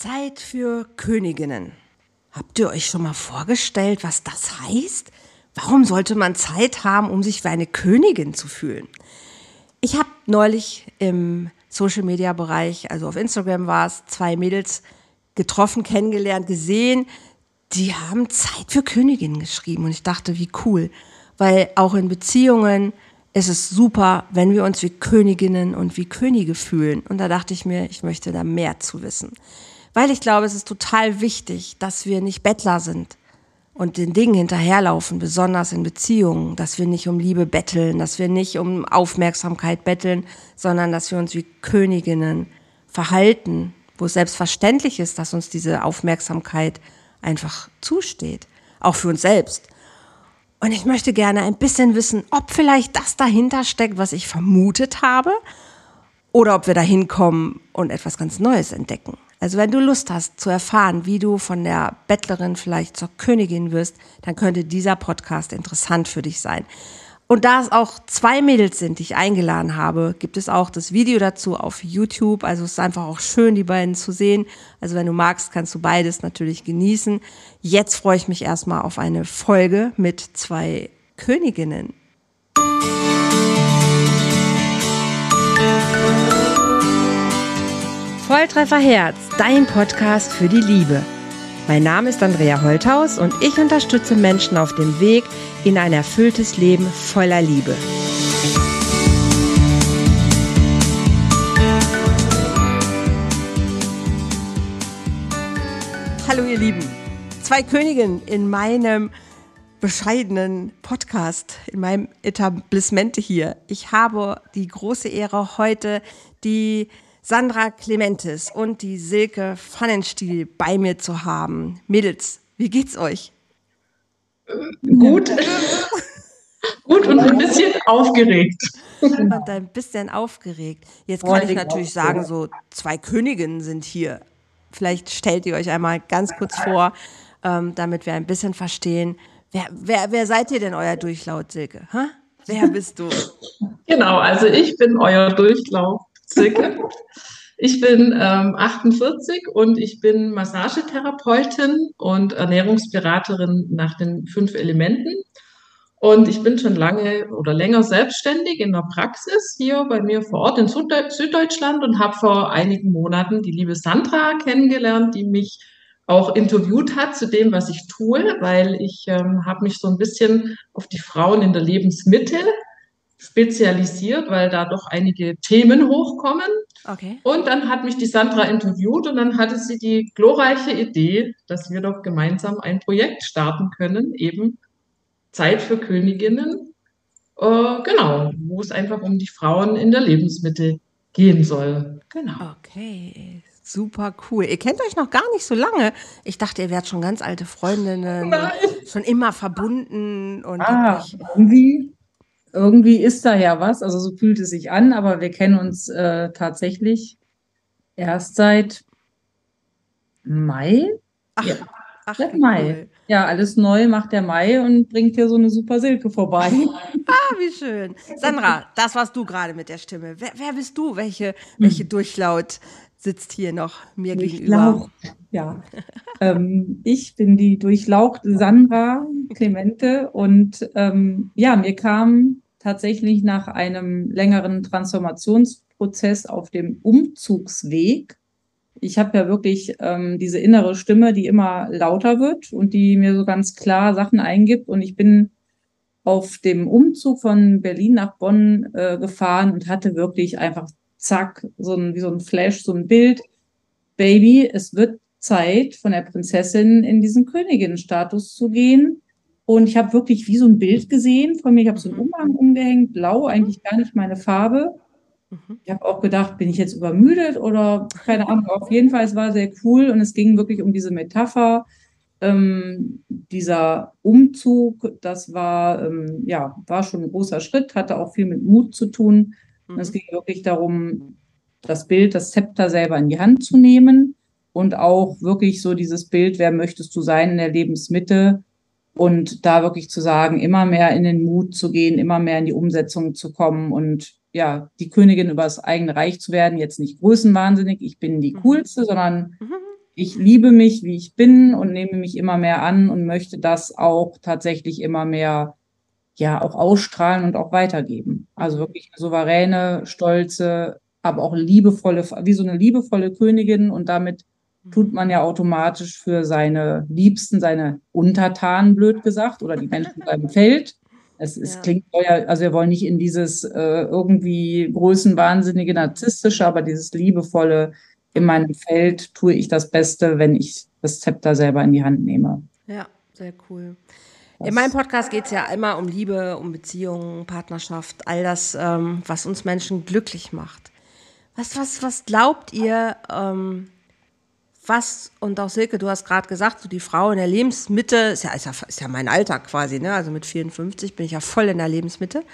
Zeit für Königinnen. Habt ihr euch schon mal vorgestellt, was das heißt? Warum sollte man Zeit haben, um sich wie eine Königin zu fühlen? Ich habe neulich im Social-Media-Bereich, also auf Instagram war es, zwei Mädels getroffen, kennengelernt, gesehen. Die haben Zeit für Königinnen geschrieben und ich dachte, wie cool. Weil auch in Beziehungen ist es super, wenn wir uns wie Königinnen und wie Könige fühlen. Und da dachte ich mir, ich möchte da mehr zu wissen. Weil ich glaube, es ist total wichtig, dass wir nicht Bettler sind und den Dingen hinterherlaufen, besonders in Beziehungen, dass wir nicht um Liebe betteln, dass wir nicht um Aufmerksamkeit betteln, sondern dass wir uns wie Königinnen verhalten, wo es selbstverständlich ist, dass uns diese Aufmerksamkeit einfach zusteht, auch für uns selbst. Und ich möchte gerne ein bisschen wissen, ob vielleicht das dahinter steckt, was ich vermutet habe, oder ob wir da hinkommen und etwas ganz Neues entdecken. Also wenn du Lust hast zu erfahren, wie du von der Bettlerin vielleicht zur Königin wirst, dann könnte dieser Podcast interessant für dich sein. Und da es auch zwei Mädels sind, die ich eingeladen habe, gibt es auch das Video dazu auf YouTube. Also es ist einfach auch schön, die beiden zu sehen. Also wenn du magst, kannst du beides natürlich genießen. Jetzt freue ich mich erstmal auf eine Folge mit zwei Königinnen. Volltreffer Herz, dein Podcast für die Liebe. Mein Name ist Andrea Holthaus und ich unterstütze Menschen auf dem Weg in ein erfülltes Leben voller Liebe. Hallo ihr Lieben, zwei Königinnen in meinem bescheidenen Podcast, in meinem Etablissement hier. Ich habe die große Ehre, heute die Sandra Clementes und die Silke Pfannenstiel bei mir zu haben. Mädels, wie geht's euch? Gut. Gut und ein bisschen aufgeregt. Und ein bisschen aufgeregt. Jetzt kann ich natürlich sagen, so zwei Königinnen sind hier. Vielleicht stellt ihr euch einmal ganz kurz vor, ähm, damit wir ein bisschen verstehen. Wer, wer, wer seid ihr denn, euer Durchlaut, Silke? Ha? Wer bist du? Genau, also ich bin euer Durchlaut, Silke. Ich bin ähm, 48 und ich bin Massagetherapeutin und Ernährungsberaterin nach den fünf Elementen. Und ich bin schon lange oder länger selbstständig in der Praxis hier bei mir vor Ort in Süddeutschland und habe vor einigen Monaten die liebe Sandra kennengelernt, die mich auch interviewt hat zu dem, was ich tue, weil ich ähm, habe mich so ein bisschen auf die Frauen in der Lebensmitte spezialisiert, weil da doch einige Themen hochkommen. Okay. Und dann hat mich die Sandra interviewt und dann hatte sie die glorreiche Idee, dass wir doch gemeinsam ein Projekt starten können, eben Zeit für Königinnen. Äh, genau, wo es einfach um die Frauen in der Lebensmittel gehen soll. Genau. Okay, super cool. Ihr kennt euch noch gar nicht so lange. Ich dachte, ihr wärt schon ganz alte Freundinnen, schon immer verbunden und ah, irgendwie irgendwie ist da ja was, also so fühlt es sich an, aber wir kennen uns äh, tatsächlich erst seit Mai. Ach, ja. ach seit Mai. Cool. Ja, alles neu macht der Mai und bringt hier so eine super Silke vorbei. ah, wie schön. Sandra, das warst du gerade mit der Stimme. Wer, wer bist du? Welche, welche hm. Durchlaut sitzt hier noch mir Durchlaucht. gegenüber? Ja, ähm, ich bin die durchlauchte Sandra Clemente und ähm, ja, mir kam tatsächlich nach einem längeren Transformationsprozess auf dem Umzugsweg. Ich habe ja wirklich ähm, diese innere Stimme, die immer lauter wird und die mir so ganz klar Sachen eingibt. Und ich bin auf dem Umzug von Berlin nach Bonn äh, gefahren und hatte wirklich einfach zack, so ein, wie so ein Flash, so ein Bild. Baby, es wird Zeit, von der Prinzessin in diesen Königinnenstatus zu gehen. Und ich habe wirklich wie so ein Bild gesehen von mir. Ich habe so einen mhm. Umhang umgehängt, blau, eigentlich gar nicht meine Farbe. Mhm. Ich habe auch gedacht, bin ich jetzt übermüdet oder keine Ahnung. Auf jeden Fall, es war sehr cool und es ging wirklich um diese Metapher. Ähm, dieser Umzug, das war, ähm, ja, war schon ein großer Schritt, hatte auch viel mit Mut zu tun. Mhm. Es ging wirklich darum, das Bild, das Zepter selber in die Hand zu nehmen und auch wirklich so dieses Bild, wer möchtest du sein in der Lebensmitte und da wirklich zu sagen, immer mehr in den Mut zu gehen, immer mehr in die Umsetzung zu kommen und ja, die Königin über das eigene Reich zu werden, jetzt nicht größenwahnsinnig, ich bin die mhm. coolste, sondern mhm. ich liebe mich, wie ich bin und nehme mich immer mehr an und möchte das auch tatsächlich immer mehr ja auch ausstrahlen und auch weitergeben. Also wirklich eine souveräne, stolze, aber auch liebevolle, wie so eine liebevolle Königin und damit tut man ja automatisch für seine Liebsten, seine Untertanen, blöd gesagt, oder die Menschen beim Feld. Es, es ja. klingt also wir wollen nicht in dieses äh, irgendwie größenwahnsinnige, narzisstische, aber dieses liebevolle, in meinem Feld tue ich das Beste, wenn ich das Zepter selber in die Hand nehme. Ja, sehr cool. In meinem Podcast geht es ja immer um Liebe, um Beziehungen, Partnerschaft, all das, ähm, was uns Menschen glücklich macht. Was, was, was glaubt ihr, ähm, was, und auch Silke, du hast gerade gesagt, so die Frau in der Lebensmitte, ist ja, ist ja, ist ja mein Alter quasi, ne? also mit 54 bin ich ja voll in der Lebensmitte.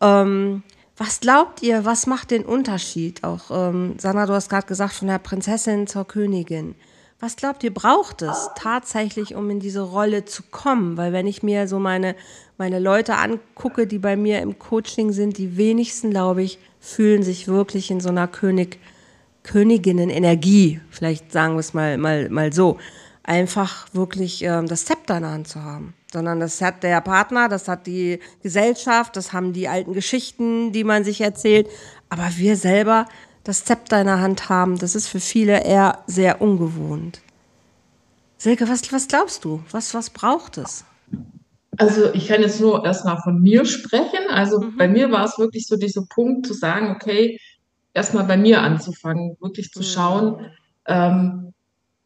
Ähm, was glaubt ihr, was macht den Unterschied? Auch ähm, Sandra, du hast gerade gesagt, von der Prinzessin zur Königin. Was glaubt ihr, braucht es tatsächlich, um in diese Rolle zu kommen? Weil wenn ich mir so meine, meine Leute angucke, die bei mir im Coaching sind, die wenigsten, glaube ich, fühlen sich wirklich in so einer König, Königinnen-Energie, vielleicht sagen wir es mal, mal, mal so, einfach wirklich ähm, das Zepter in der Hand zu haben. Sondern das hat der Partner, das hat die Gesellschaft, das haben die alten Geschichten, die man sich erzählt. Aber wir selber das Zepter in der Hand haben, das ist für viele eher sehr ungewohnt. Silke, was, was glaubst du? Was, was braucht es? Also ich kann jetzt nur erstmal von mir sprechen. Also mhm. bei mir war es wirklich so dieser Punkt zu sagen, okay, erstmal bei mir anzufangen, wirklich zu schauen, mhm. ähm,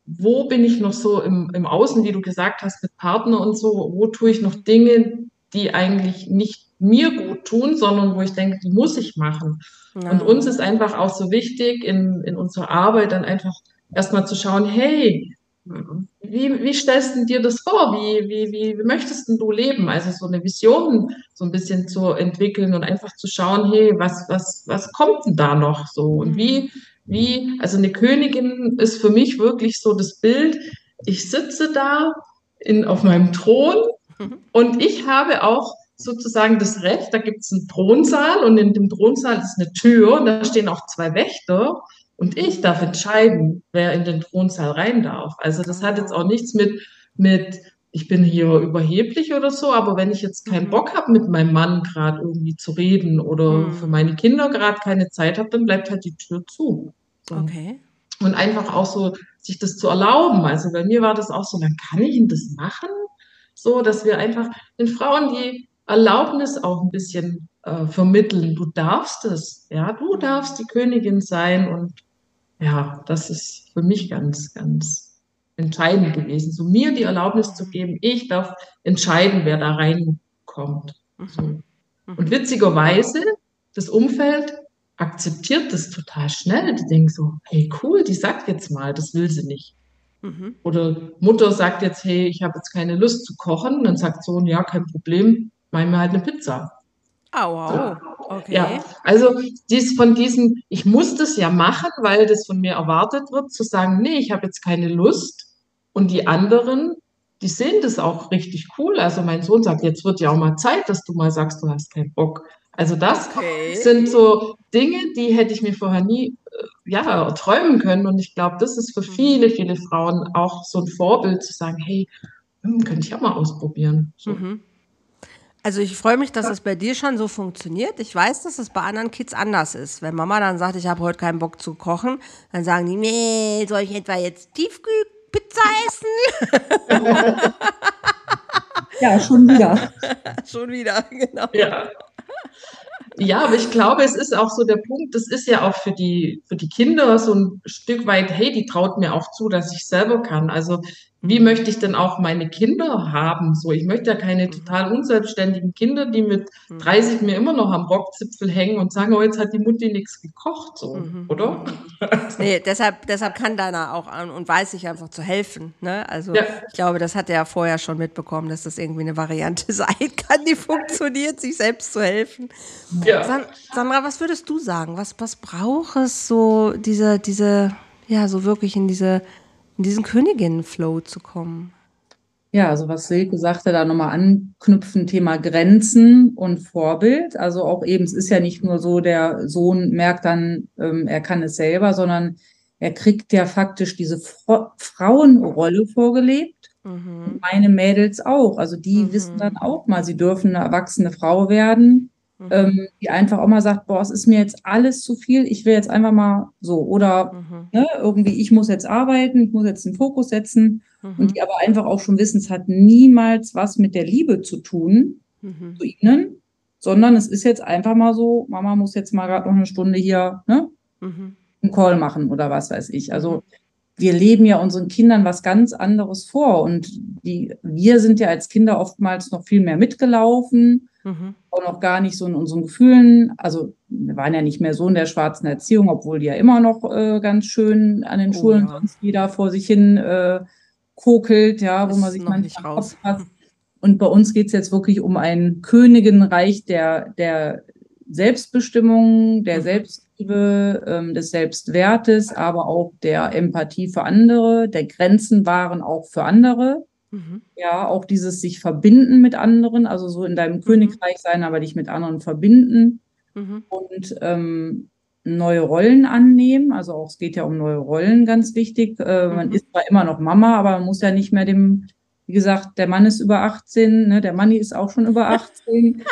wo bin ich noch so im, im Außen, wie du gesagt hast, mit Partner und so, wo tue ich noch Dinge, die eigentlich nicht mir gut tun, sondern wo ich denke, die muss ich machen. Ja. Und uns ist einfach auch so wichtig, in, in unserer Arbeit dann einfach erstmal zu schauen, hey, wie, wie stellst du dir das vor? Wie, wie, wie, wie möchtest du leben? Also so eine Vision so ein bisschen zu entwickeln und einfach zu schauen, hey, was, was, was kommt denn da noch so? Und wie, wie, also eine Königin ist für mich wirklich so das Bild, ich sitze da in, auf meinem Thron mhm. und ich habe auch sozusagen das Recht, da gibt es einen Thronsaal und in dem Thronsaal ist eine Tür und da stehen auch zwei Wächter und ich darf entscheiden, wer in den Thronsaal rein darf. Also das hat jetzt auch nichts mit, mit ich bin hier überheblich oder so, aber wenn ich jetzt keinen mhm. Bock habe, mit meinem Mann gerade irgendwie zu reden oder mhm. für meine Kinder gerade keine Zeit habe, dann bleibt halt die Tür zu. So. Okay. Und einfach auch so, sich das zu erlauben. Also bei mir war das auch so, dann kann ich das machen? So, dass wir einfach den Frauen die Erlaubnis auch ein bisschen äh, vermitteln. Du darfst es, ja, du darfst die Königin sein und ja, das ist für mich ganz, ganz entscheidend gewesen, so mir die Erlaubnis zu geben, ich darf entscheiden, wer da reinkommt. So. Mhm. Und witzigerweise, das Umfeld akzeptiert das total schnell. Die denken so, hey cool, die sagt jetzt mal, das will sie nicht. Mhm. Oder Mutter sagt jetzt, hey, ich habe jetzt keine Lust zu kochen. Dann sagt Sohn, ja, kein Problem, mach mir halt eine Pizza. Oh, wow. Okay. Ja, also dies von diesem, ich muss das ja machen, weil das von mir erwartet wird, zu sagen, nee, ich habe jetzt keine Lust. Und die anderen, die sehen das auch richtig cool. Also mein Sohn sagt, jetzt wird ja auch mal Zeit, dass du mal sagst, du hast keinen Bock. Also das okay. sind so Dinge, die hätte ich mir vorher nie äh, ja, träumen können. Und ich glaube, das ist für mhm. viele, viele Frauen auch so ein Vorbild zu sagen, hey, hm, könnte ich auch mal ausprobieren. So. Mhm. Also ich freue mich, dass es bei dir schon so funktioniert. Ich weiß, dass es bei anderen Kids anders ist. Wenn Mama dann sagt, ich habe heute keinen Bock zu kochen, dann sagen die, nee, soll ich etwa jetzt Tiefkühlpizza essen? ja, schon wieder. schon wieder, genau. Ja. Ja, aber ich glaube, es ist auch so der Punkt, das ist ja auch für die, für die Kinder so ein Stück weit, hey, die traut mir auch zu, dass ich selber kann. Also wie mhm. möchte ich denn auch meine Kinder haben? So, ich möchte ja keine mhm. total unselbstständigen Kinder, die mit 30 mhm. mir immer noch am Rockzipfel hängen und sagen, oh, jetzt hat die Mutti nichts gekocht, so, mhm. oder? Nee, deshalb, deshalb kann deiner auch an und weiß ich einfach zu helfen. Ne? Also ja. ich glaube, das hat er ja vorher schon mitbekommen, dass das irgendwie eine Variante sein kann, die funktioniert, sich selbst zu helfen. Ja. Sandra, was würdest du sagen? Was, was braucht es so, diese, diese, ja, so wirklich in diese in diesen Königinnen-Flow zu kommen. Ja, also was Silke sagte, da nochmal anknüpfen, Thema Grenzen und Vorbild. Also auch eben, es ist ja nicht nur so, der Sohn merkt dann, ähm, er kann es selber, sondern er kriegt ja faktisch diese Fra Frauenrolle vorgelebt. Mhm. Meine Mädels auch. Also die mhm. wissen dann auch mal, sie dürfen eine erwachsene Frau werden, mhm. ähm, die einfach auch mal sagt, boah, es ist mir jetzt alles zu viel, ich will jetzt einfach mal so. Oder mhm. ne, irgendwie, ich muss jetzt arbeiten, ich muss jetzt den Fokus setzen. Und mhm. die aber einfach auch schon wissen, es hat niemals was mit der Liebe zu tun, mhm. zu ihnen, sondern es ist jetzt einfach mal so, Mama muss jetzt mal gerade noch eine Stunde hier ne, mhm. einen Call machen oder was weiß ich. Also wir leben ja unseren Kindern was ganz anderes vor und die, wir sind ja als Kinder oftmals noch viel mehr mitgelaufen mhm. Und noch gar nicht so in unseren Gefühlen. Also wir waren ja nicht mehr so in der schwarzen Erziehung, obwohl die ja immer noch äh, ganz schön an den oh, Schulen ja. sonst wieder vor sich hin äh, kokelt, ja, wo man sich manchmal. Hat. Und bei uns geht es jetzt wirklich um ein Königinreich der, der Selbstbestimmung, der mhm. Selbstliebe, ähm, des Selbstwertes, aber auch der Empathie für andere, der Grenzen waren auch für andere. Mhm. Ja, auch dieses sich verbinden mit anderen, also so in deinem mhm. Königreich sein, aber dich mit anderen verbinden. Mhm. Und ähm, neue Rollen annehmen. Also auch es geht ja um neue Rollen, ganz wichtig. Äh, man mhm. ist zwar immer noch Mama, aber man muss ja nicht mehr dem wie gesagt, der Mann ist über 18, ne, der Manni ist auch schon über 18.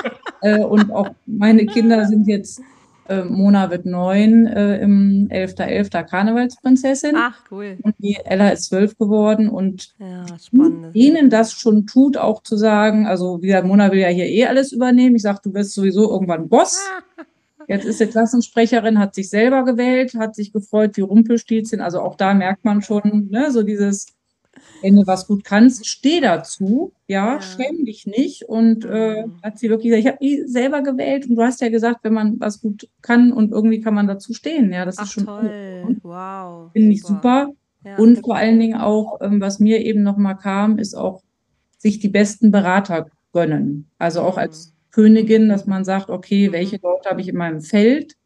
äh, und auch meine Kinder sind jetzt, äh, Mona wird neun, äh, im 11.11. .11. Karnevalsprinzessin. Ach, cool. Und die Ella ist zwölf geworden. Und ja, ihnen das schon tut, auch zu sagen, also wie gesagt, Mona will ja hier eh alles übernehmen. Ich sage, du wirst sowieso irgendwann Boss. Jetzt ist sie Klassensprecherin, hat sich selber gewählt, hat sich gefreut wie Rumpelstilzchen. Also auch da merkt man schon, ne, so dieses wenn du was gut kannst, steh dazu, ja, ja. schäm dich nicht. Und äh, mhm. hat sie wirklich gesagt, ich habe die selber gewählt und du hast ja gesagt, wenn man was gut kann und irgendwie kann man dazu stehen. Ja, das Ach, ist schon toll. Gut. Wow. Finde ich super. Ja, und vor allen Dingen auch, ähm, was mir eben nochmal kam, ist auch sich die besten Berater gönnen. Also auch als mhm. Königin, dass man sagt, okay, welche mhm. Leute habe ich in meinem Feld?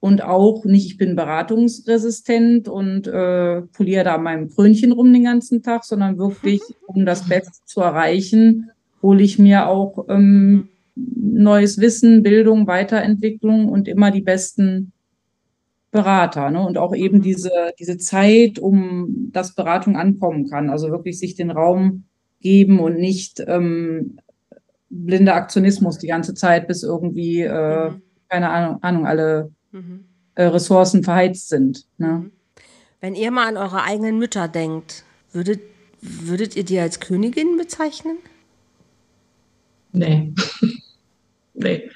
Und auch nicht, ich bin beratungsresistent und äh, poliere da meinem Krönchen rum den ganzen Tag, sondern wirklich, um das Beste zu erreichen, hole ich mir auch ähm, neues Wissen, Bildung, Weiterentwicklung und immer die besten Berater. Ne? Und auch eben diese, diese Zeit, um dass Beratung ankommen kann. Also wirklich sich den Raum geben und nicht ähm, blinder Aktionismus die ganze Zeit, bis irgendwie, äh, mhm. keine Ahnung alle mhm. äh, Ressourcen verheizt sind. Ne? Mhm. Wenn ihr mal an eure eigenen Mütter denkt, würdet, würdet ihr die als Königin bezeichnen? Nee. nee.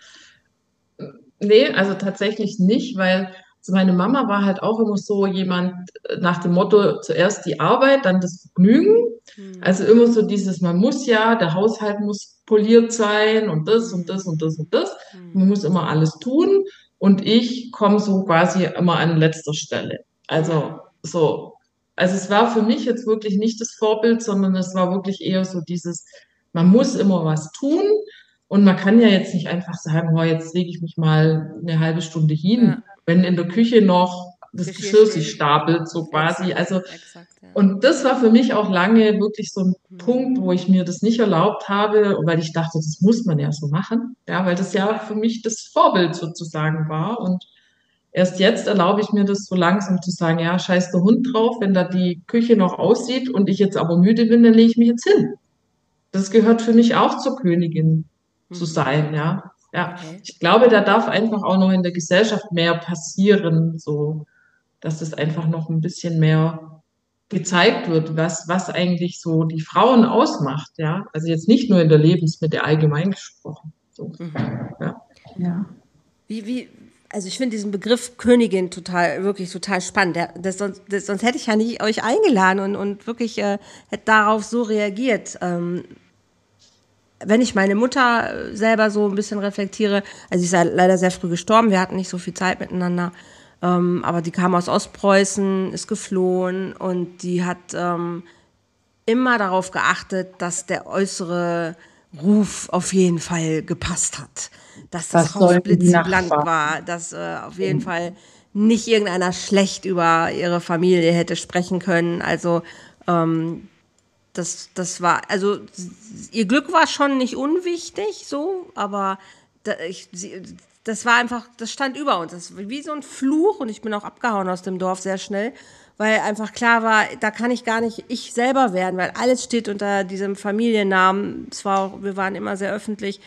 Nee, also tatsächlich nicht, weil also meine Mama war halt auch immer so jemand äh, nach dem Motto, zuerst die Arbeit, dann das Vergnügen. Mhm. Also immer so dieses, man muss ja, der Haushalt muss poliert sein und das und das und das und das. Mhm. Man muss immer alles tun und ich komme so quasi immer an letzter Stelle. Also so, also es war für mich jetzt wirklich nicht das Vorbild, sondern es war wirklich eher so dieses, man muss immer was tun und man kann ja jetzt nicht einfach sagen, oh, jetzt lege ich mich mal eine halbe Stunde hin, ja. wenn in der Küche noch das Geschirr sich stapelt, so quasi. Also, exakt, ja. und das war für mich auch lange wirklich so ein mhm. Punkt, wo ich mir das nicht erlaubt habe, weil ich dachte, das muss man ja so machen. Ja, weil das ja für mich das Vorbild sozusagen war. Und erst jetzt erlaube ich mir das so langsam zu sagen, ja, scheiß der Hund drauf, wenn da die Küche noch aussieht und ich jetzt aber müde bin, dann lege ich mich jetzt hin. Das gehört für mich auch zur Königin mhm. zu sein, ja. Ja, okay. ich glaube, da darf einfach auch noch in der Gesellschaft mehr passieren, so dass es einfach noch ein bisschen mehr gezeigt wird, was, was eigentlich so die Frauen ausmacht, ja. Also jetzt nicht nur in der Lebensmittel allgemein gesprochen. So. Mhm. Ja. ja. Wie, wie, also ich finde diesen Begriff Königin total, wirklich total spannend. Das, sonst, das, sonst hätte ich ja nicht euch eingeladen und, und wirklich äh, hätte darauf so reagiert. Ähm, wenn ich meine Mutter selber so ein bisschen reflektiere, also sie ist leider sehr früh gestorben, wir hatten nicht so viel Zeit miteinander. Ähm, aber die kam aus Ostpreußen, ist geflohen und die hat ähm, immer darauf geachtet, dass der äußere Ruf auf jeden Fall gepasst hat. Dass das, das Haus blitzblank war, dass äh, auf jeden mhm. Fall nicht irgendeiner schlecht über ihre Familie hätte sprechen können. Also ähm, das, das war, also ihr Glück war schon nicht unwichtig, so, aber da, ich, sie, das war einfach, das stand über uns. Das war wie so ein Fluch und ich bin auch abgehauen aus dem Dorf sehr schnell, weil einfach klar war, da kann ich gar nicht ich selber werden, weil alles steht unter diesem Familiennamen. Zwar, wir waren immer sehr öffentlich,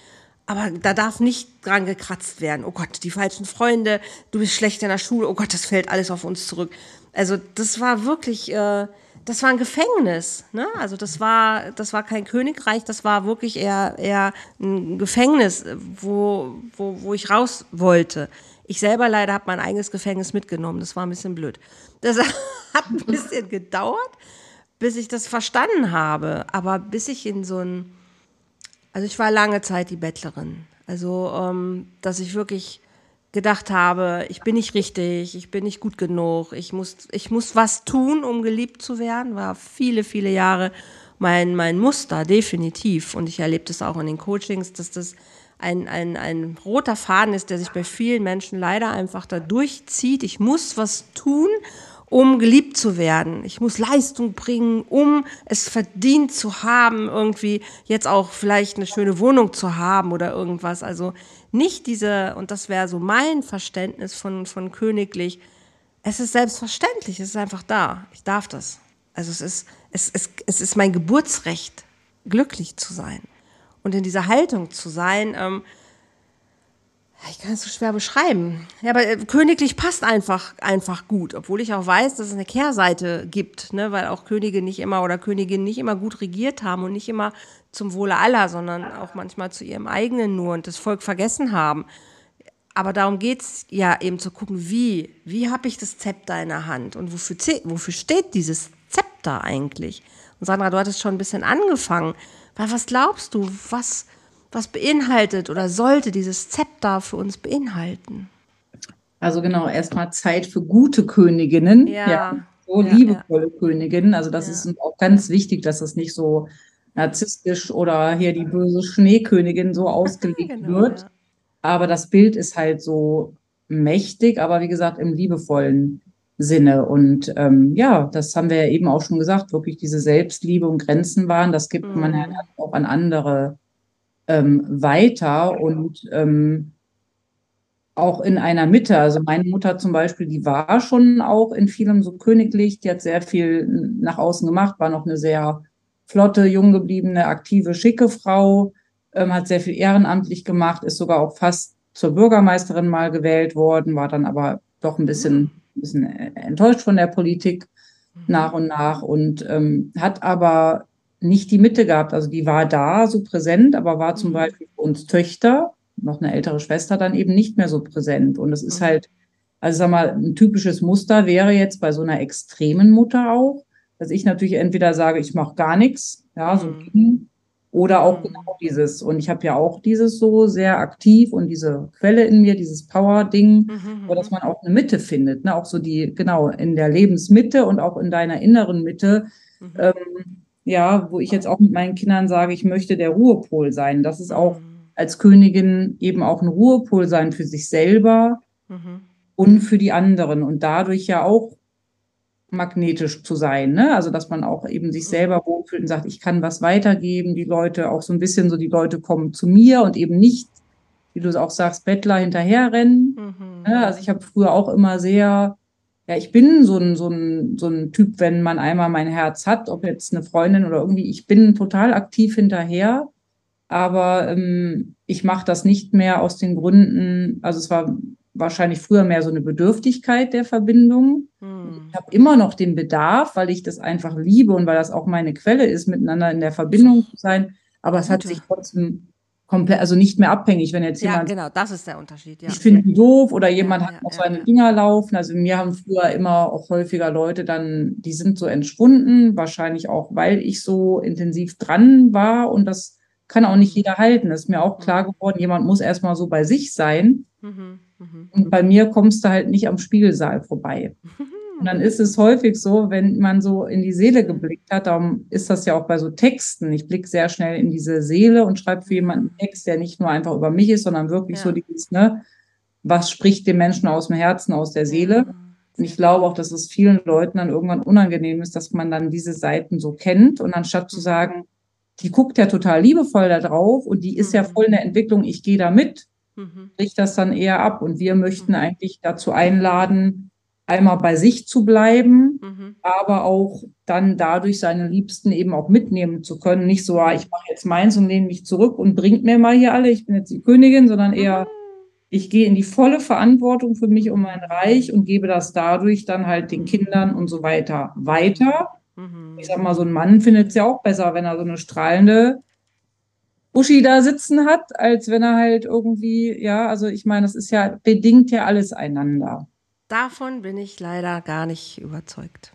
aber da darf nicht dran gekratzt werden. Oh Gott, die falschen Freunde, du bist schlecht in der Schule, oh Gott, das fällt alles auf uns zurück. Also das war wirklich, äh, das war ein Gefängnis. Ne? Also das war, das war kein Königreich, das war wirklich eher, eher ein Gefängnis, wo, wo, wo ich raus wollte. Ich selber leider habe mein eigenes Gefängnis mitgenommen. Das war ein bisschen blöd. Das hat ein bisschen gedauert, bis ich das verstanden habe. Aber bis ich in so ein, also ich war lange Zeit die Bettlerin. Also, ähm, dass ich wirklich gedacht habe, ich bin nicht richtig, ich bin nicht gut genug, ich muss, ich muss was tun, um geliebt zu werden, war viele, viele Jahre mein, mein Muster, definitiv. Und ich erlebe das auch in den Coachings, dass das ein, ein, ein roter Faden ist, der sich bei vielen Menschen leider einfach da durchzieht. Ich muss was tun, um geliebt zu werden. Ich muss Leistung bringen, um es verdient zu haben, irgendwie jetzt auch vielleicht eine schöne Wohnung zu haben oder irgendwas. Also nicht diese, und das wäre so mein Verständnis von, von königlich, es ist selbstverständlich, es ist einfach da. Ich darf das. Also es ist, es, es, es ist mein Geburtsrecht, glücklich zu sein und in dieser Haltung zu sein, ähm, ich kann es so schwer beschreiben. Ja, aber äh, königlich passt einfach, einfach gut, obwohl ich auch weiß, dass es eine Kehrseite gibt, ne, weil auch Könige nicht immer oder Königinnen nicht immer gut regiert haben und nicht immer zum Wohle aller, sondern auch manchmal zu ihrem eigenen nur und das Volk vergessen haben. Aber darum geht's ja eben zu gucken, wie, wie habe ich das Zepter in der Hand und wofür, wofür steht dieses Zepter eigentlich? Und Sandra, du hattest schon ein bisschen angefangen. Weil was glaubst du, was, was beinhaltet oder sollte dieses Zepter für uns beinhalten? Also genau, erstmal Zeit für gute Königinnen. Ja. ja so ja, liebevolle ja. Königinnen. Also das ist auch ganz wichtig, dass das nicht so narzisstisch oder hier die böse Schneekönigin so ausgelegt genau, wird. Aber das Bild ist halt so mächtig, aber wie gesagt, im liebevollen Sinne. Und ähm, ja, das haben wir ja eben auch schon gesagt, wirklich diese Selbstliebe und Grenzen wahren, das gibt mhm. man ja auch an andere ähm, weiter und ähm, auch in einer Mitte. Also meine Mutter zum Beispiel, die war schon auch in vielem so königlich, die hat sehr viel nach außen gemacht, war noch eine sehr flotte, jung gebliebene, aktive, schicke Frau, ähm, hat sehr viel ehrenamtlich gemacht, ist sogar auch fast zur Bürgermeisterin mal gewählt worden, war dann aber doch ein bisschen ein bisschen enttäuscht von der Politik mhm. nach und nach und ähm, hat aber nicht die Mitte gehabt. Also die war da so präsent, aber war zum mhm. Beispiel für uns Töchter, noch eine ältere Schwester, dann eben nicht mehr so präsent. Und es ist mhm. halt, also sag mal, ein typisches Muster wäre jetzt bei so einer extremen Mutter auch, dass ich natürlich entweder sage, ich mache gar nichts, ja, so mhm. Oder auch mhm. genau dieses. Und ich habe ja auch dieses so sehr aktiv und diese Quelle in mir, dieses Power-Ding, mhm, wo dass man auch eine Mitte findet. Ne? Auch so die, genau, in der Lebensmitte und auch in deiner inneren Mitte. Mhm. Ähm, ja, wo ich jetzt auch mit meinen Kindern sage, ich möchte der Ruhepol sein. Das ist auch mhm. als Königin eben auch ein Ruhepol sein für sich selber mhm. und für die anderen. Und dadurch ja auch magnetisch zu sein, ne? Also dass man auch eben sich selber wohlfühlt und sagt, ich kann was weitergeben, die Leute auch so ein bisschen so, die Leute kommen zu mir und eben nicht, wie du auch sagst, Bettler hinterherrennen. Mhm. Ne? Also ich habe früher auch immer sehr, ja, ich bin so ein, so ein, so ein Typ, wenn man einmal mein Herz hat, ob jetzt eine Freundin oder irgendwie, ich bin total aktiv hinterher, aber ähm, ich mache das nicht mehr aus den Gründen, also es war wahrscheinlich früher mehr so eine Bedürftigkeit der Verbindung. Hm. Ich habe immer noch den Bedarf, weil ich das einfach liebe und weil das auch meine Quelle ist, miteinander in der Verbindung zu sein. Aber es hat sich trotzdem komplett, also nicht mehr abhängig, wenn jetzt ja, jemand. Ja, genau, das ist der Unterschied. Ja. Ich finde ihn doof oder jemand ja, hat noch seine Dinger laufen. Also mir haben früher immer auch häufiger Leute dann, die sind so entschwunden, wahrscheinlich auch, weil ich so intensiv dran war und das kann auch nicht jeder halten. Das ist mir auch klar geworden, jemand muss erstmal so bei sich sein. Mhm. Mhm. Und bei mir kommst du halt nicht am Spiegelsaal vorbei. Und dann ist es häufig so, wenn man so in die Seele geblickt hat, darum ist das ja auch bei so Texten. Ich blicke sehr schnell in diese Seele und schreibe für jemanden einen Text, der nicht nur einfach über mich ist, sondern wirklich ja. so dieses, ne, was spricht dem Menschen aus dem Herzen, aus der Seele. Und ich glaube auch, dass es vielen Leuten dann irgendwann unangenehm ist, dass man dann diese Seiten so kennt und anstatt zu mhm. sagen, die guckt ja total liebevoll da drauf und die ist ja mhm. voll in der Entwicklung, ich gehe da mit, mhm. bricht das dann eher ab. Und wir möchten eigentlich dazu einladen, einmal bei sich zu bleiben, mhm. aber auch dann dadurch seine Liebsten eben auch mitnehmen zu können. Nicht so, ah, ich mache jetzt meins und lehne mich zurück und bringt mir mal hier alle, ich bin jetzt die Königin, sondern eher, ich gehe in die volle Verantwortung für mich und mein Reich und gebe das dadurch dann halt den Kindern und so weiter weiter. Mhm. Ich sag mal, so ein Mann findet es ja auch besser, wenn er so eine strahlende Uschi da sitzen hat, als wenn er halt irgendwie, ja, also ich meine, das ist ja, bedingt ja alles einander. Davon bin ich leider gar nicht überzeugt.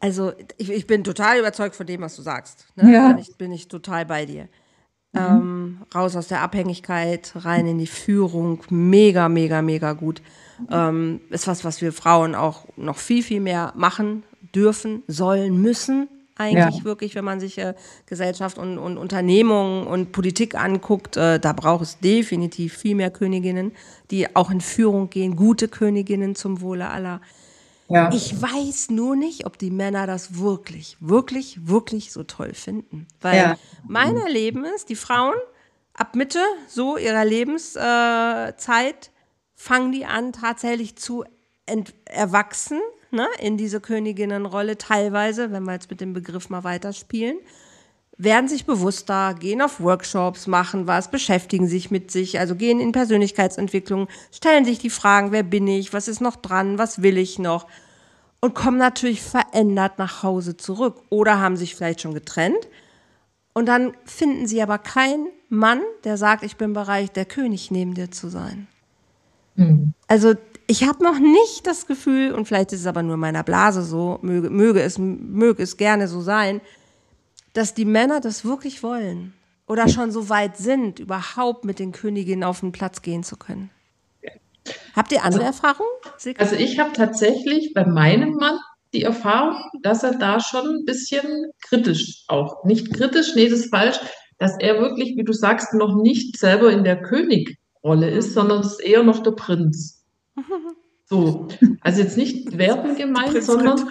Also ich, ich bin total überzeugt von dem, was du sagst. Ne? Ja. Bin, ich, bin ich total bei dir. Mhm. Ähm, raus aus der Abhängigkeit, rein in die Führung, mega, mega, mega gut. Ähm, ist was, was wir Frauen auch noch viel, viel mehr machen dürfen, sollen, müssen eigentlich ja. wirklich, wenn man sich äh, Gesellschaft und, und Unternehmungen und Politik anguckt. Äh, da braucht es definitiv viel mehr Königinnen, die auch in Führung gehen, gute Königinnen zum Wohle aller. Ja. Ich weiß nur nicht, ob die Männer das wirklich, wirklich, wirklich so toll finden. Weil ja. mein Erleben ist, die Frauen ab Mitte so ihrer Lebenszeit äh, fangen die an, tatsächlich zu erwachsen ne, in diese Königinnenrolle teilweise, wenn wir jetzt mit dem Begriff mal weiterspielen, werden sich bewusster, gehen auf Workshops, machen was, beschäftigen sich mit sich, also gehen in Persönlichkeitsentwicklung, stellen sich die Fragen, wer bin ich, was ist noch dran, was will ich noch und kommen natürlich verändert nach Hause zurück oder haben sich vielleicht schon getrennt und dann finden sie aber keinen Mann, der sagt, ich bin bereit, der König neben dir zu sein. Mhm. Also ich habe noch nicht das Gefühl, und vielleicht ist es aber nur in meiner Blase so, möge, möge, es, möge es gerne so sein, dass die Männer das wirklich wollen oder schon so weit sind, überhaupt mit den Königinnen auf den Platz gehen zu können. Habt ihr andere also, Erfahrungen? Also ich habe tatsächlich bei meinem Mann die Erfahrung, dass er da schon ein bisschen kritisch auch, nicht kritisch, nee, das ist falsch, dass er wirklich, wie du sagst, noch nicht selber in der Königrolle ist, sondern es ist eher noch der Prinz. So, also jetzt nicht werten gemeint, sondern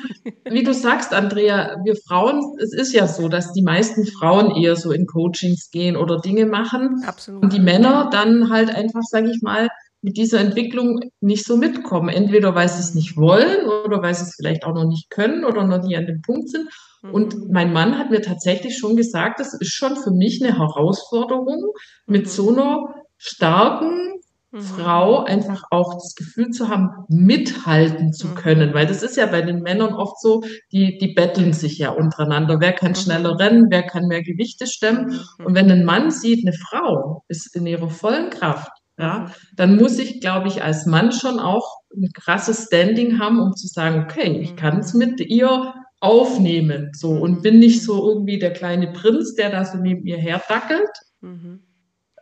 wie du sagst, Andrea, wir Frauen, es ist ja so, dass die meisten Frauen eher so in Coachings gehen oder Dinge machen Absolut. und die Männer dann halt einfach, sage ich mal, mit dieser Entwicklung nicht so mitkommen. Entweder weil sie es nicht wollen oder weil sie es vielleicht auch noch nicht können oder noch nie an dem Punkt sind. Und mhm. mein Mann hat mir tatsächlich schon gesagt, das ist schon für mich eine Herausforderung, mit so einer starken Mhm. Frau einfach auch das Gefühl zu haben, mithalten zu mhm. können. Weil das ist ja bei den Männern oft so, die, die betteln sich ja untereinander. Wer kann mhm. schneller rennen, wer kann mehr Gewichte stemmen. Und wenn ein Mann sieht, eine Frau ist in ihrer vollen Kraft, ja, dann muss ich, glaube ich, als Mann schon auch ein krasses Standing haben, um zu sagen, okay, ich kann es mit ihr aufnehmen, so und bin nicht so irgendwie der kleine Prinz, der da so neben ihr her dackelt. Mhm.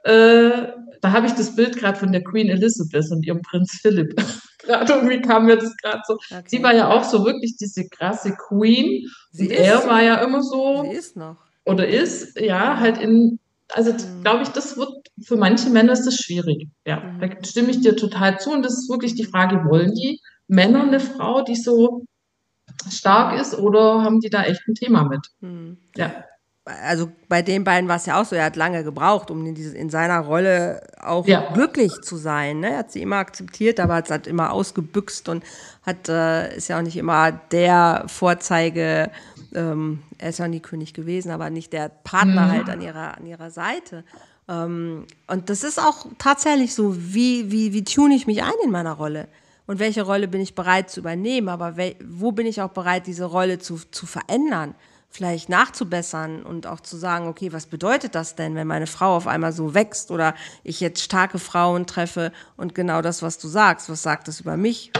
Äh, da habe ich das Bild gerade von der Queen Elizabeth und ihrem Prinz Philipp. gerade irgendwie kam mir das gerade so. Okay. Sie war ja auch so wirklich diese krasse Queen. Sie und er war ja immer so. Sie ist noch. Oder ist, ja, halt in, also mhm. glaube ich, das wird, für manche Männer ist das schwierig. Ja, mhm. da stimme ich dir total zu. Und das ist wirklich die Frage, wollen die Männer eine Frau, die so stark ist, oder haben die da echt ein Thema mit? Mhm. Ja also bei den beiden war es ja auch so, er hat lange gebraucht, um in, dieses, in seiner Rolle auch ja. glücklich zu sein. Ne? Er hat sie immer akzeptiert, aber hat, hat immer ausgebüxt und hat, äh, ist ja auch nicht immer der Vorzeige, ähm, er ist ja nie König gewesen, aber nicht der Partner mhm. halt an ihrer, an ihrer Seite. Ähm, und das ist auch tatsächlich so, wie, wie, wie tune ich mich ein in meiner Rolle? Und welche Rolle bin ich bereit zu übernehmen? Aber wo bin ich auch bereit, diese Rolle zu, zu verändern? Vielleicht nachzubessern und auch zu sagen, okay, was bedeutet das denn, wenn meine Frau auf einmal so wächst oder ich jetzt starke Frauen treffe und genau das, was du sagst, was sagt das über mich?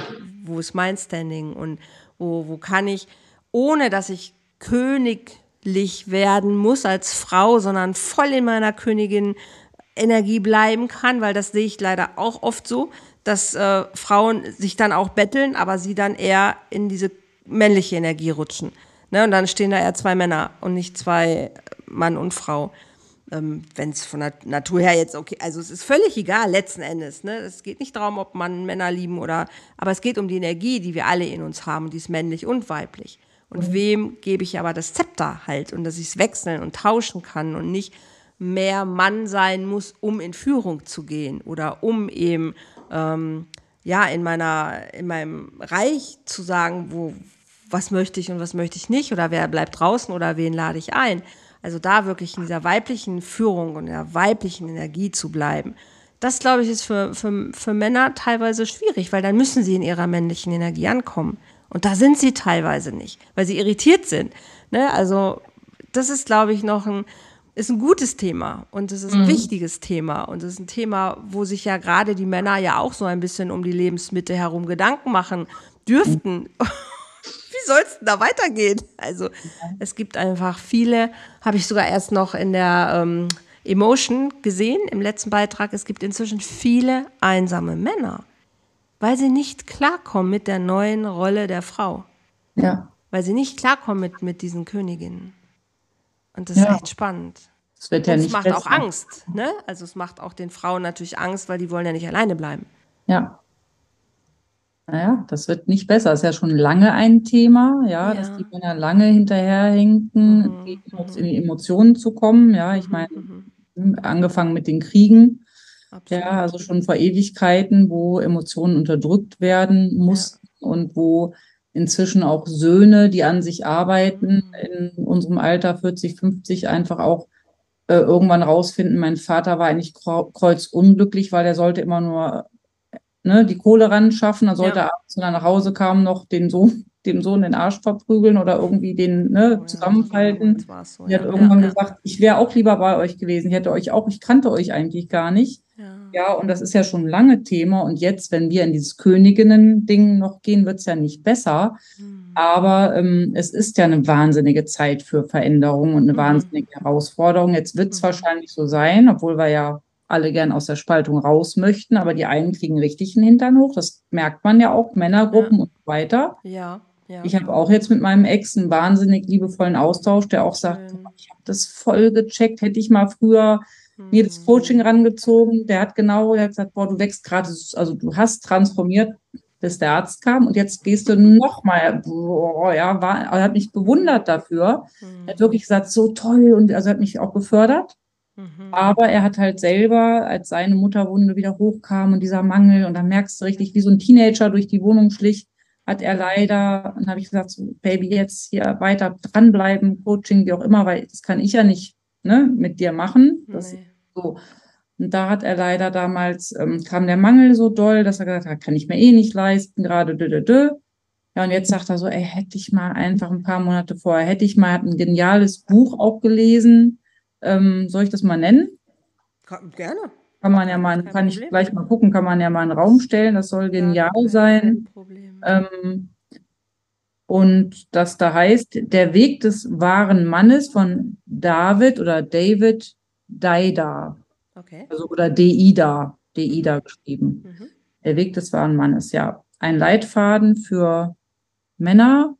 Wo ist mein Standing und wo, wo kann ich, ohne dass ich königlich werden muss als Frau, sondern voll in meiner Königin Energie bleiben kann, weil das sehe ich leider auch oft so, dass äh, Frauen sich dann auch betteln, aber sie dann eher in diese männliche Energie rutschen. Ne? Und dann stehen da eher zwei Männer und nicht zwei Mann und Frau. Ähm, Wenn es von der Natur her jetzt okay, also es ist völlig egal letzten Endes. Ne? Es geht nicht darum, ob man Männer lieben oder, aber es geht um die Energie, die wir alle in uns haben, die ist männlich und weiblich. Und mhm. wem gebe ich aber das Zepter halt und dass ich es wechseln und tauschen kann und nicht mehr Mann sein muss, um in Führung zu gehen oder um eben ähm, ja, in meiner, in meinem Reich zu sagen, wo, was möchte ich und was möchte ich nicht oder wer bleibt draußen oder wen lade ich ein. Also da wirklich in dieser weiblichen Führung und der weiblichen Energie zu bleiben. Das, glaube ich, ist für, für, für Männer teilweise schwierig, weil dann müssen sie in ihrer männlichen Energie ankommen. Und da sind sie teilweise nicht, weil sie irritiert sind. Ne? Also das ist, glaube ich, noch ein, ist ein gutes Thema und es ist ein mhm. wichtiges Thema und es ist ein Thema, wo sich ja gerade die Männer ja auch so ein bisschen um die Lebensmitte herum Gedanken machen dürften. Mhm. Soll es denn da weitergehen? Also es gibt einfach viele, habe ich sogar erst noch in der ähm, Emotion gesehen, im letzten Beitrag, es gibt inzwischen viele einsame Männer, weil sie nicht klarkommen mit der neuen Rolle der Frau. Ja. Weil sie nicht klarkommen mit, mit diesen Königinnen. Und das ja. ist echt spannend. Das wird ja Und nicht es macht besser. auch Angst, ne? Also es macht auch den Frauen natürlich Angst, weil die wollen ja nicht alleine bleiben. Ja. Naja, das wird nicht besser. Das ist ja schon lange ein Thema, ja, ja. dass die Männer lange hinterherhinken, mhm. in die Emotionen zu kommen. Ja, ich mhm, meine, mhm. angefangen mit den Kriegen. Absolut. Ja, also schon vor Ewigkeiten, wo Emotionen unterdrückt werden mussten ja. und wo inzwischen auch Söhne, die an sich arbeiten, in unserem Alter 40, 50 einfach auch äh, irgendwann rausfinden, mein Vater war eigentlich kreuzunglücklich, weil er sollte immer nur ne, die Kohle ran schaffen, dann sollte ja. er abends, wenn er nach Hause kam, noch den Sohn, dem Sohn den Arsch verprügeln oder irgendwie den ne, oh, zusammenfalten. Ja, so, die hat irgendwann ja, gesagt, ich wäre auch lieber bei euch gewesen. Ich hätte euch auch, ich kannte euch eigentlich gar nicht. Ja, und das ist ja schon lange Thema. Und jetzt, wenn wir in dieses Königinnen-Ding noch gehen, wird es ja nicht besser. Mhm. Aber ähm, es ist ja eine wahnsinnige Zeit für Veränderung und eine mhm. wahnsinnige Herausforderung. Jetzt wird es mhm. wahrscheinlich so sein, obwohl wir ja alle gern aus der Spaltung raus möchten, aber die einen kriegen richtig einen Hintern hoch. Das merkt man ja auch, Männergruppen ja. und so weiter. Ja. Ja. Ich habe auch jetzt mit meinem Ex einen wahnsinnig liebevollen Austausch, der auch sagt, ich habe das voll gecheckt, hätte ich mal früher mir das Coaching rangezogen. Der hat genau, der hat gesagt, boah, du wächst gerade, also du hast transformiert, bis der Arzt kam und jetzt gehst du nochmal, boah, ja, war, er hat mich bewundert dafür. Mhm. Er hat wirklich gesagt, so toll und also hat mich auch gefördert. Mhm. Aber er hat halt selber, als seine Mutterwunde wieder hochkam und dieser Mangel, und dann merkst du richtig, wie so ein Teenager durch die Wohnung schlich, hat er leider, und habe ich gesagt, so, Baby, jetzt hier weiter dranbleiben, Coaching, wie auch immer, weil das kann ich ja nicht ne, mit dir machen. Das nee. so. Und da hat er leider damals, ähm, kam der Mangel so doll, dass er gesagt hat, kann ich mir eh nicht leisten, gerade dö, dö, dö. Ja, und jetzt sagt er so, ey, hätte ich mal einfach ein paar Monate vorher, hätte ich mal ein geniales Buch auch gelesen. Ähm, soll ich das mal nennen? Gerne. Kann man ja mal, kann ich gleich mal gucken, kann man ja mal in den Raum stellen. Das soll genial ja, sein. Ähm, und das da heißt, der Weg des wahren Mannes von David oder David Daida. Okay. Also, oder Deida, Deida geschrieben. Mhm. Der Weg des wahren Mannes, ja. Ein Leitfaden für Männer,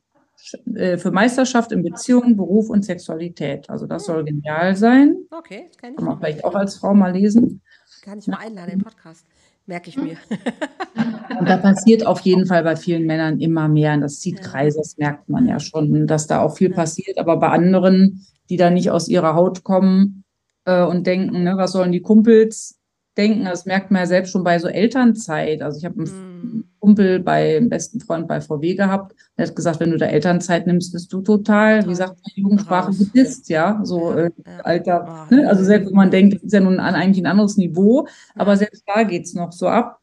für Meisterschaft in Beziehungen, Beruf und Sexualität. Also das soll genial sein. Okay, das kann ich. Kann man vielleicht auch als Frau mal lesen. Kann ich mal einladen, den Podcast merke ich mir. Und da passiert auf jeden Fall bei vielen Männern immer mehr. Und das zieht Kreise, das merkt man ja schon, dass da auch viel passiert. Aber bei anderen, die da nicht aus ihrer Haut kommen äh, und denken, ne, was sollen die Kumpels denken, das merkt man ja selbst schon bei so Elternzeit. Also ich habe einen mhm. Kumpel bei einem besten Freund bei VW gehabt, der hat gesagt, wenn du da Elternzeit nimmst, bist du total, wie sagt man Jugendsprache, bist, ja, so ja, äh, ja. Alter. Ne? Also selbst wenn man denkt, das ist ja nun an eigentlich ein anderes Niveau, aber selbst da geht es noch so ab.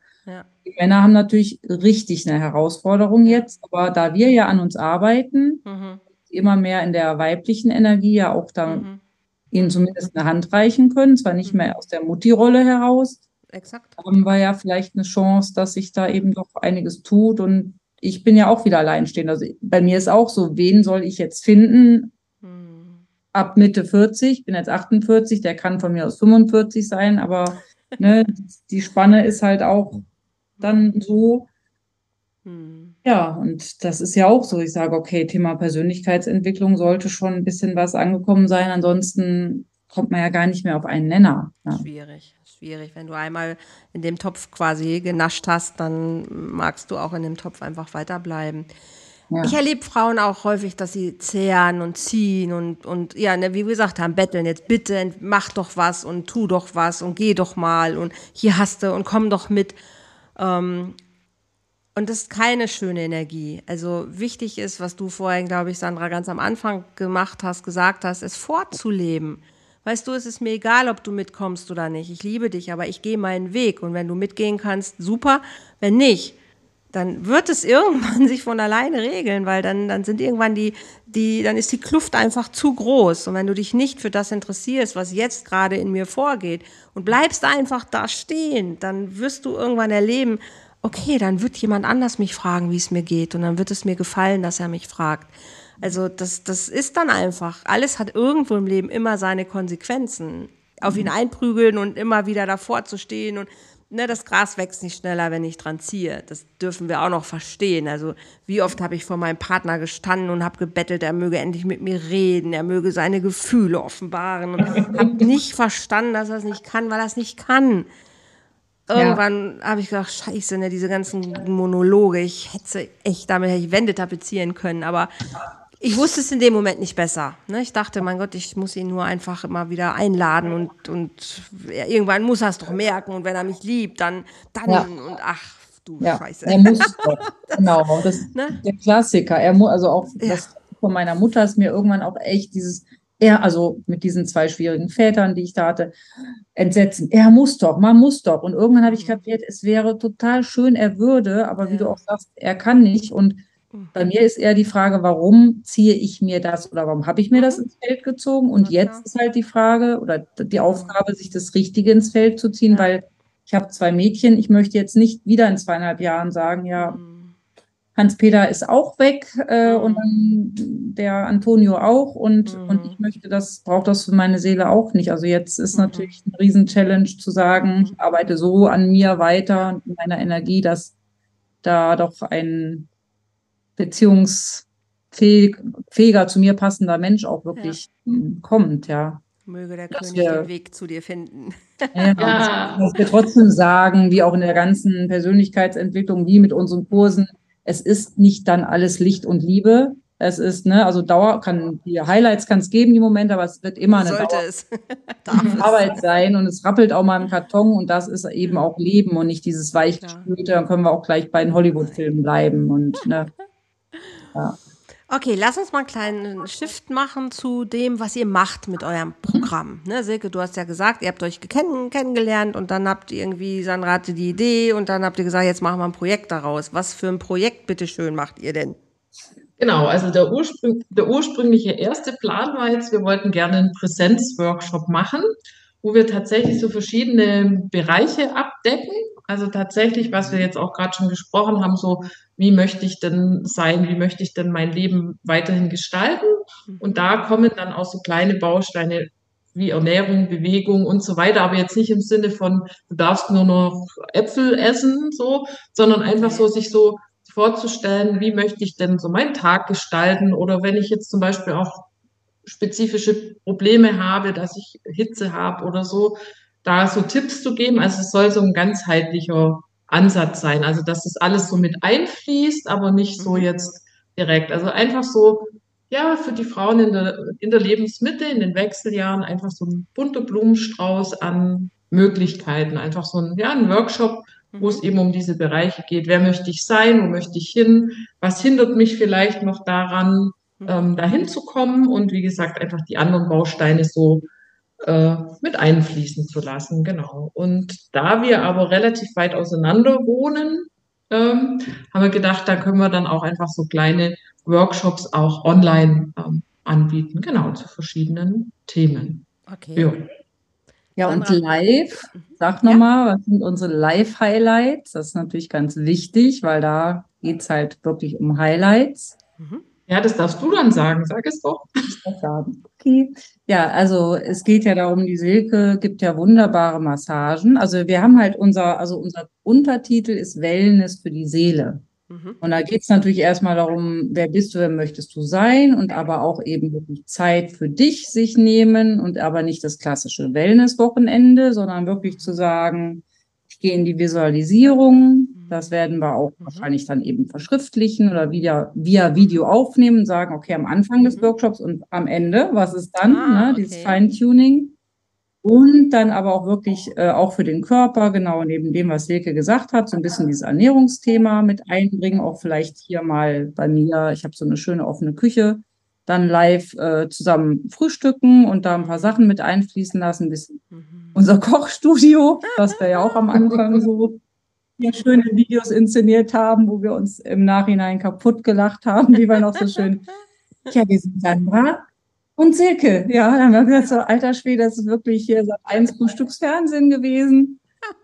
Die Männer haben natürlich richtig eine Herausforderung jetzt, aber da wir ja an uns arbeiten, mhm. immer mehr in der weiblichen Energie ja auch da mhm ihnen zumindest eine Hand reichen können, zwar nicht mehr aus der Mutti-Rolle heraus. Exakt. Haben wir ja vielleicht eine Chance, dass sich da eben doch einiges tut. Und ich bin ja auch wieder alleinstehend. Also bei mir ist auch so, wen soll ich jetzt finden? Hm. Ab Mitte 40, bin jetzt 48, der kann von mir aus 45 sein, aber ne, die Spanne ist halt auch dann so. Hm. Ja, und das ist ja auch so. Ich sage, okay, Thema Persönlichkeitsentwicklung sollte schon ein bisschen was angekommen sein. Ansonsten kommt man ja gar nicht mehr auf einen Nenner. Ja. Schwierig, schwierig. Wenn du einmal in dem Topf quasi genascht hast, dann magst du auch in dem Topf einfach weiterbleiben. Ja. Ich erlebe Frauen auch häufig, dass sie zehren und ziehen und, und ja, ne, wie wir gesagt haben, betteln jetzt bitte, mach doch was und tu doch was und geh doch mal und hier hast du und komm doch mit. Ähm, Und das ist keine schöne Energie. Also wichtig ist, was du vorhin, glaube ich, Sandra, ganz am Anfang gemacht hast, gesagt hast, es vorzuleben. Weißt du, es ist mir egal, ob du mitkommst oder nicht. Ich liebe dich, aber ich gehe meinen Weg. Und wenn du mitgehen kannst, super. Wenn nicht, dann wird es irgendwann sich von alleine regeln, weil dann, dann sind irgendwann die, die, dann ist die Kluft einfach zu groß. Und wenn du dich nicht für das interessierst, was jetzt gerade in mir vorgeht und bleibst einfach da stehen, dann wirst du irgendwann erleben, okay, dann wird jemand anders mich fragen, wie es mir geht. Und dann wird es mir gefallen, dass er mich fragt. Also das, das ist dann einfach, alles hat irgendwo im Leben immer seine Konsequenzen. Auf ihn einprügeln und immer wieder davor zu stehen und ne, das Gras wächst nicht schneller, wenn ich dran ziehe. Das dürfen wir auch noch verstehen. Also wie oft habe ich vor meinem Partner gestanden und habe gebettelt, er möge endlich mit mir reden, er möge seine Gefühle offenbaren und habe nicht verstanden, dass er es nicht kann, weil er es nicht kann. Irgendwann ja. habe ich gedacht, scheiße, ne, diese ganzen Monologe, ich hätte echt, damit hätte ich Wände tapezieren können, aber ich wusste es in dem Moment nicht besser. Ne? Ich dachte, mein Gott, ich muss ihn nur einfach immer wieder einladen und, und ja, irgendwann muss er es doch merken und wenn er mich liebt, dann, dann ja. und ach, du ja. Scheiße. Er muss doch. genau, das ist ne? der Klassiker. Er muss, also auch das von meiner Mutter ist mir irgendwann auch echt dieses, er, also mit diesen zwei schwierigen Vätern, die ich da hatte, entsetzen. Er muss doch, man muss doch. Und irgendwann habe ich mhm. kapiert, es wäre total schön, er würde, aber wie du auch sagst, er kann nicht. Und bei mir ist eher die Frage, warum ziehe ich mir das oder warum habe ich mir das ins Feld gezogen? Und jetzt ist halt die Frage oder die Aufgabe, sich das Richtige ins Feld zu ziehen, weil ich habe zwei Mädchen. Ich möchte jetzt nicht wieder in zweieinhalb Jahren sagen, ja, mhm. Hans-Peter ist auch weg äh, und der Antonio auch und, mhm. und ich möchte das, brauche das für meine Seele auch nicht. Also jetzt ist mhm. natürlich eine Riesen-Challenge zu sagen, ich arbeite so an mir weiter und meiner Energie, dass da doch ein beziehungsfähiger, zu mir passender Mensch auch wirklich ja. kommt, ja. Möge der dass König wir, den Weg zu dir finden. Ja, ja. Dass wir trotzdem sagen, wie auch in der ganzen Persönlichkeitsentwicklung, wie mit unseren Kursen, es ist nicht dann alles Licht und Liebe. Es ist, ne, also Dauer kann, die Highlights kann es geben, die Momente, aber es wird immer eine Sollte Dauer es. Arbeit sein und es rappelt auch mal im Karton und das ist eben auch Leben und nicht dieses weichgespülte, dann können wir auch gleich bei den Hollywood-Filmen bleiben und, ne. Ja. Okay, lass uns mal einen kleinen Shift machen zu dem, was ihr macht mit eurem Programm. Ne, Silke, du hast ja gesagt, ihr habt euch kenn kennengelernt und dann habt ihr irgendwie, Sandra hatte die Idee und dann habt ihr gesagt, jetzt machen wir ein Projekt daraus. Was für ein Projekt, bitteschön, macht ihr denn? Genau, also der, Ursprung, der ursprüngliche erste Plan war jetzt, wir wollten gerne einen Präsenzworkshop machen, wo wir tatsächlich so verschiedene Bereiche abdecken. Also tatsächlich, was wir jetzt auch gerade schon gesprochen haben, so wie möchte ich denn sein, wie möchte ich denn mein Leben weiterhin gestalten. Und da kommen dann auch so kleine Bausteine wie Ernährung, Bewegung und so weiter, aber jetzt nicht im Sinne von, du darfst nur noch Äpfel essen, so, sondern einfach so sich so vorzustellen, wie möchte ich denn so meinen Tag gestalten? Oder wenn ich jetzt zum Beispiel auch spezifische Probleme habe, dass ich Hitze habe oder so, da so Tipps zu geben. Also es soll so ein ganzheitlicher Ansatz sein. Also dass das alles so mit einfließt, aber nicht so mhm. jetzt direkt. Also einfach so, ja, für die Frauen in der, in der Lebensmitte, in den Wechseljahren, einfach so ein bunter Blumenstrauß an Möglichkeiten. Einfach so ein, ja, ein Workshop, wo es mhm. eben um diese Bereiche geht. Wer möchte ich sein? Wo möchte ich hin? Was hindert mich vielleicht noch daran, mhm. ähm, dahin zu kommen? Und wie gesagt, einfach die anderen Bausteine so äh, mit einfließen zu lassen. Genau. Und da wir aber relativ weit auseinander wohnen, ähm, haben wir gedacht, da können wir dann auch einfach so kleine Workshops auch online ähm, anbieten, genau, zu verschiedenen Themen. Okay. Ja. Ja, und live, mhm. sag nochmal, ja. was sind unsere Live-Highlights? Das ist natürlich ganz wichtig, weil da geht es halt wirklich um Highlights. Mhm. Ja, das darfst du dann sagen. Sag es doch. Okay. Ja, also es geht ja darum, die Silke gibt ja wunderbare Massagen. Also wir haben halt unser, also unser Untertitel ist Wellness für die Seele. Mhm. Und da geht es natürlich erstmal darum, wer bist du, wer möchtest du sein und aber auch eben wirklich Zeit für dich sich nehmen und aber nicht das klassische Wellness-Wochenende, sondern wirklich zu sagen, gehe in die Visualisierung, das werden wir auch mhm. wahrscheinlich dann eben verschriftlichen oder via, via Video aufnehmen, sagen, okay, am Anfang des mhm. Workshops und am Ende, was ist dann, ah, ne, dieses Feintuning. Und dann aber auch wirklich äh, auch für den Körper, genau neben dem, was Silke gesagt hat, so ein bisschen dieses Ernährungsthema mit einbringen. Auch vielleicht hier mal bei mir, ich habe so eine schöne offene Küche, dann live äh, zusammen frühstücken und da ein paar Sachen mit einfließen lassen. Ein bisschen mhm. Unser Kochstudio, was wir ja auch am Anfang so schöne Videos inszeniert haben, wo wir uns im Nachhinein kaputt gelacht haben, wie wir noch so schön. Ja, wir sind Sandra und Silke, ja, dann haben wir gesagt, so, alter Schwede, das ist wirklich hier seit eins Frühstücksfernsehen gewesen.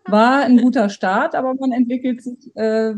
War ein guter Start, aber man entwickelt sich, äh,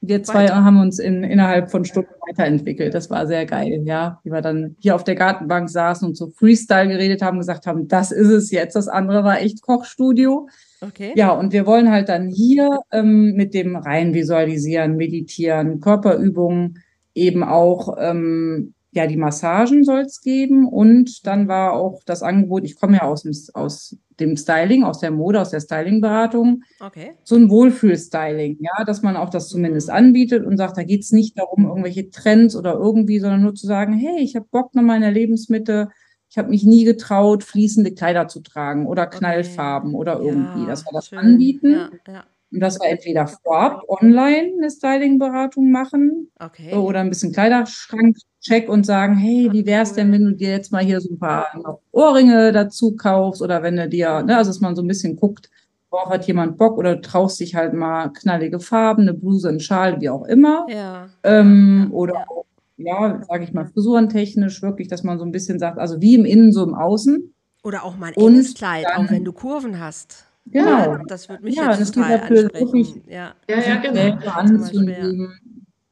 wir zwei Weiter. haben uns in, innerhalb von Stunden weiterentwickelt. Das war sehr geil, ja. Wie wir dann hier auf der Gartenbank saßen und so Freestyle geredet haben, gesagt haben, das ist es jetzt. Das andere war echt Kochstudio. Okay. Ja, und wir wollen halt dann hier ähm, mit dem rein visualisieren, meditieren, Körperübungen eben auch ähm, ja, die Massagen soll es geben und dann war auch das Angebot, ich komme ja aus aus dem Styling, aus der Mode, aus der Stylingberatung, okay. so ein Wohlfühlstyling, ja, dass man auch das zumindest mhm. anbietet und sagt, da geht es nicht darum, irgendwelche Trends oder irgendwie, sondern nur zu sagen, hey, ich habe Bock nach meiner Lebensmitte, ich habe mich nie getraut, fließende Kleider zu tragen oder Knallfarben okay. oder irgendwie, ja, dass wir das schön. anbieten. Ja, ja. Und dass wir entweder vorab online eine Styling-Beratung machen okay. oder ein bisschen Kleiderschrank check und sagen, hey, wie wär's denn, wenn du dir jetzt mal hier so ein paar Ohrringe dazu kaufst oder wenn du dir, ne, also dass man so ein bisschen guckt, worauf hat jemand Bock oder du traust dich halt mal knallige Farben, eine Bluse, ein Schal, wie auch immer. Ja. Ähm, ja. Oder auch, ja, sage ich mal, frisurentechnisch wirklich, dass man so ein bisschen sagt, also wie im Innen, so im Außen. Oder auch mal ein enges Kleid, dann, auch wenn du Kurven hast. Genau. Ja, das würde mich ja, jetzt total ansprechen. Wirklich ja, ja, ja genau. Anzugeben.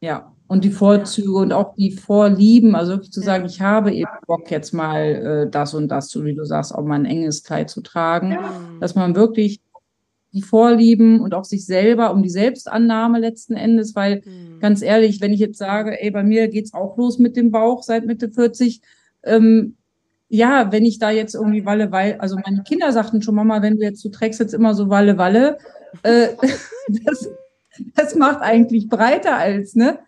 Ja, und die Vorzüge und auch die Vorlieben, also wirklich zu sagen, ich habe eben Bock jetzt mal äh, das und das, so wie du sagst, auch mal ein enges Kleid zu tragen, dass man wirklich die Vorlieben und auch sich selber um die Selbstannahme letzten Endes, weil mhm. ganz ehrlich, wenn ich jetzt sage, ey, bei mir geht's auch los mit dem Bauch seit Mitte 40, ähm, ja, wenn ich da jetzt irgendwie Walle, weil, also meine Kinder sagten schon, Mama, wenn du jetzt, du trägst jetzt immer so Walle, Walle, äh, das, das macht eigentlich breiter als, ne?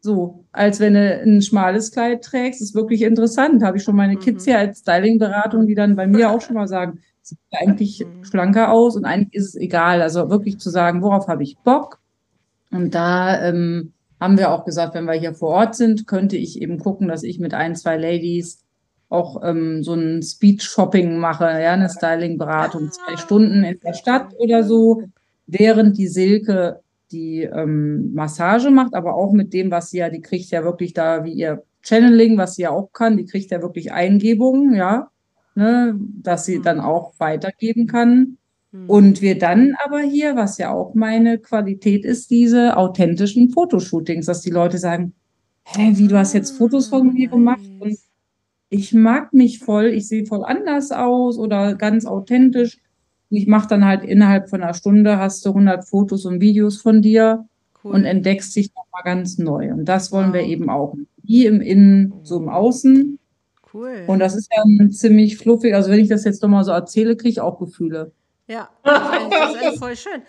So, als wenn du ein schmales Kleid trägst, ist wirklich interessant. Habe ich schon meine Kids mhm. hier als Styling-Beratung, die dann bei mir auch schon mal sagen, sieht eigentlich mhm. schlanker aus und eigentlich ist es egal. Also wirklich zu sagen, worauf habe ich Bock? Und da ähm, haben wir auch gesagt, wenn wir hier vor Ort sind, könnte ich eben gucken, dass ich mit ein, zwei Ladies auch ähm, so ein Speed-Shopping mache, ja, eine Styling-Beratung, zwei Stunden in der Stadt oder so, während die Silke die ähm, Massage macht, aber auch mit dem, was sie ja, die kriegt ja wirklich da wie ihr Channeling, was sie ja auch kann, die kriegt ja wirklich Eingebungen, ja, ne, dass sie dann auch weitergeben kann. Mhm. Und wir dann aber hier, was ja auch meine Qualität ist, diese authentischen Fotoshootings, dass die Leute sagen, hä, wie du hast jetzt Fotos von mir gemacht und ich mag mich voll, ich sehe voll anders aus oder ganz authentisch ich mache dann halt innerhalb von einer Stunde hast du 100 Fotos und Videos von dir cool. und entdeckst dich nochmal ganz neu. Und das wollen wow. wir eben auch. Wie im Innen, so im Außen. Cool. Und das ist ja ziemlich fluffig. Also wenn ich das jetzt nochmal so erzähle, kriege ich auch Gefühle. Ja, das ist voll schön.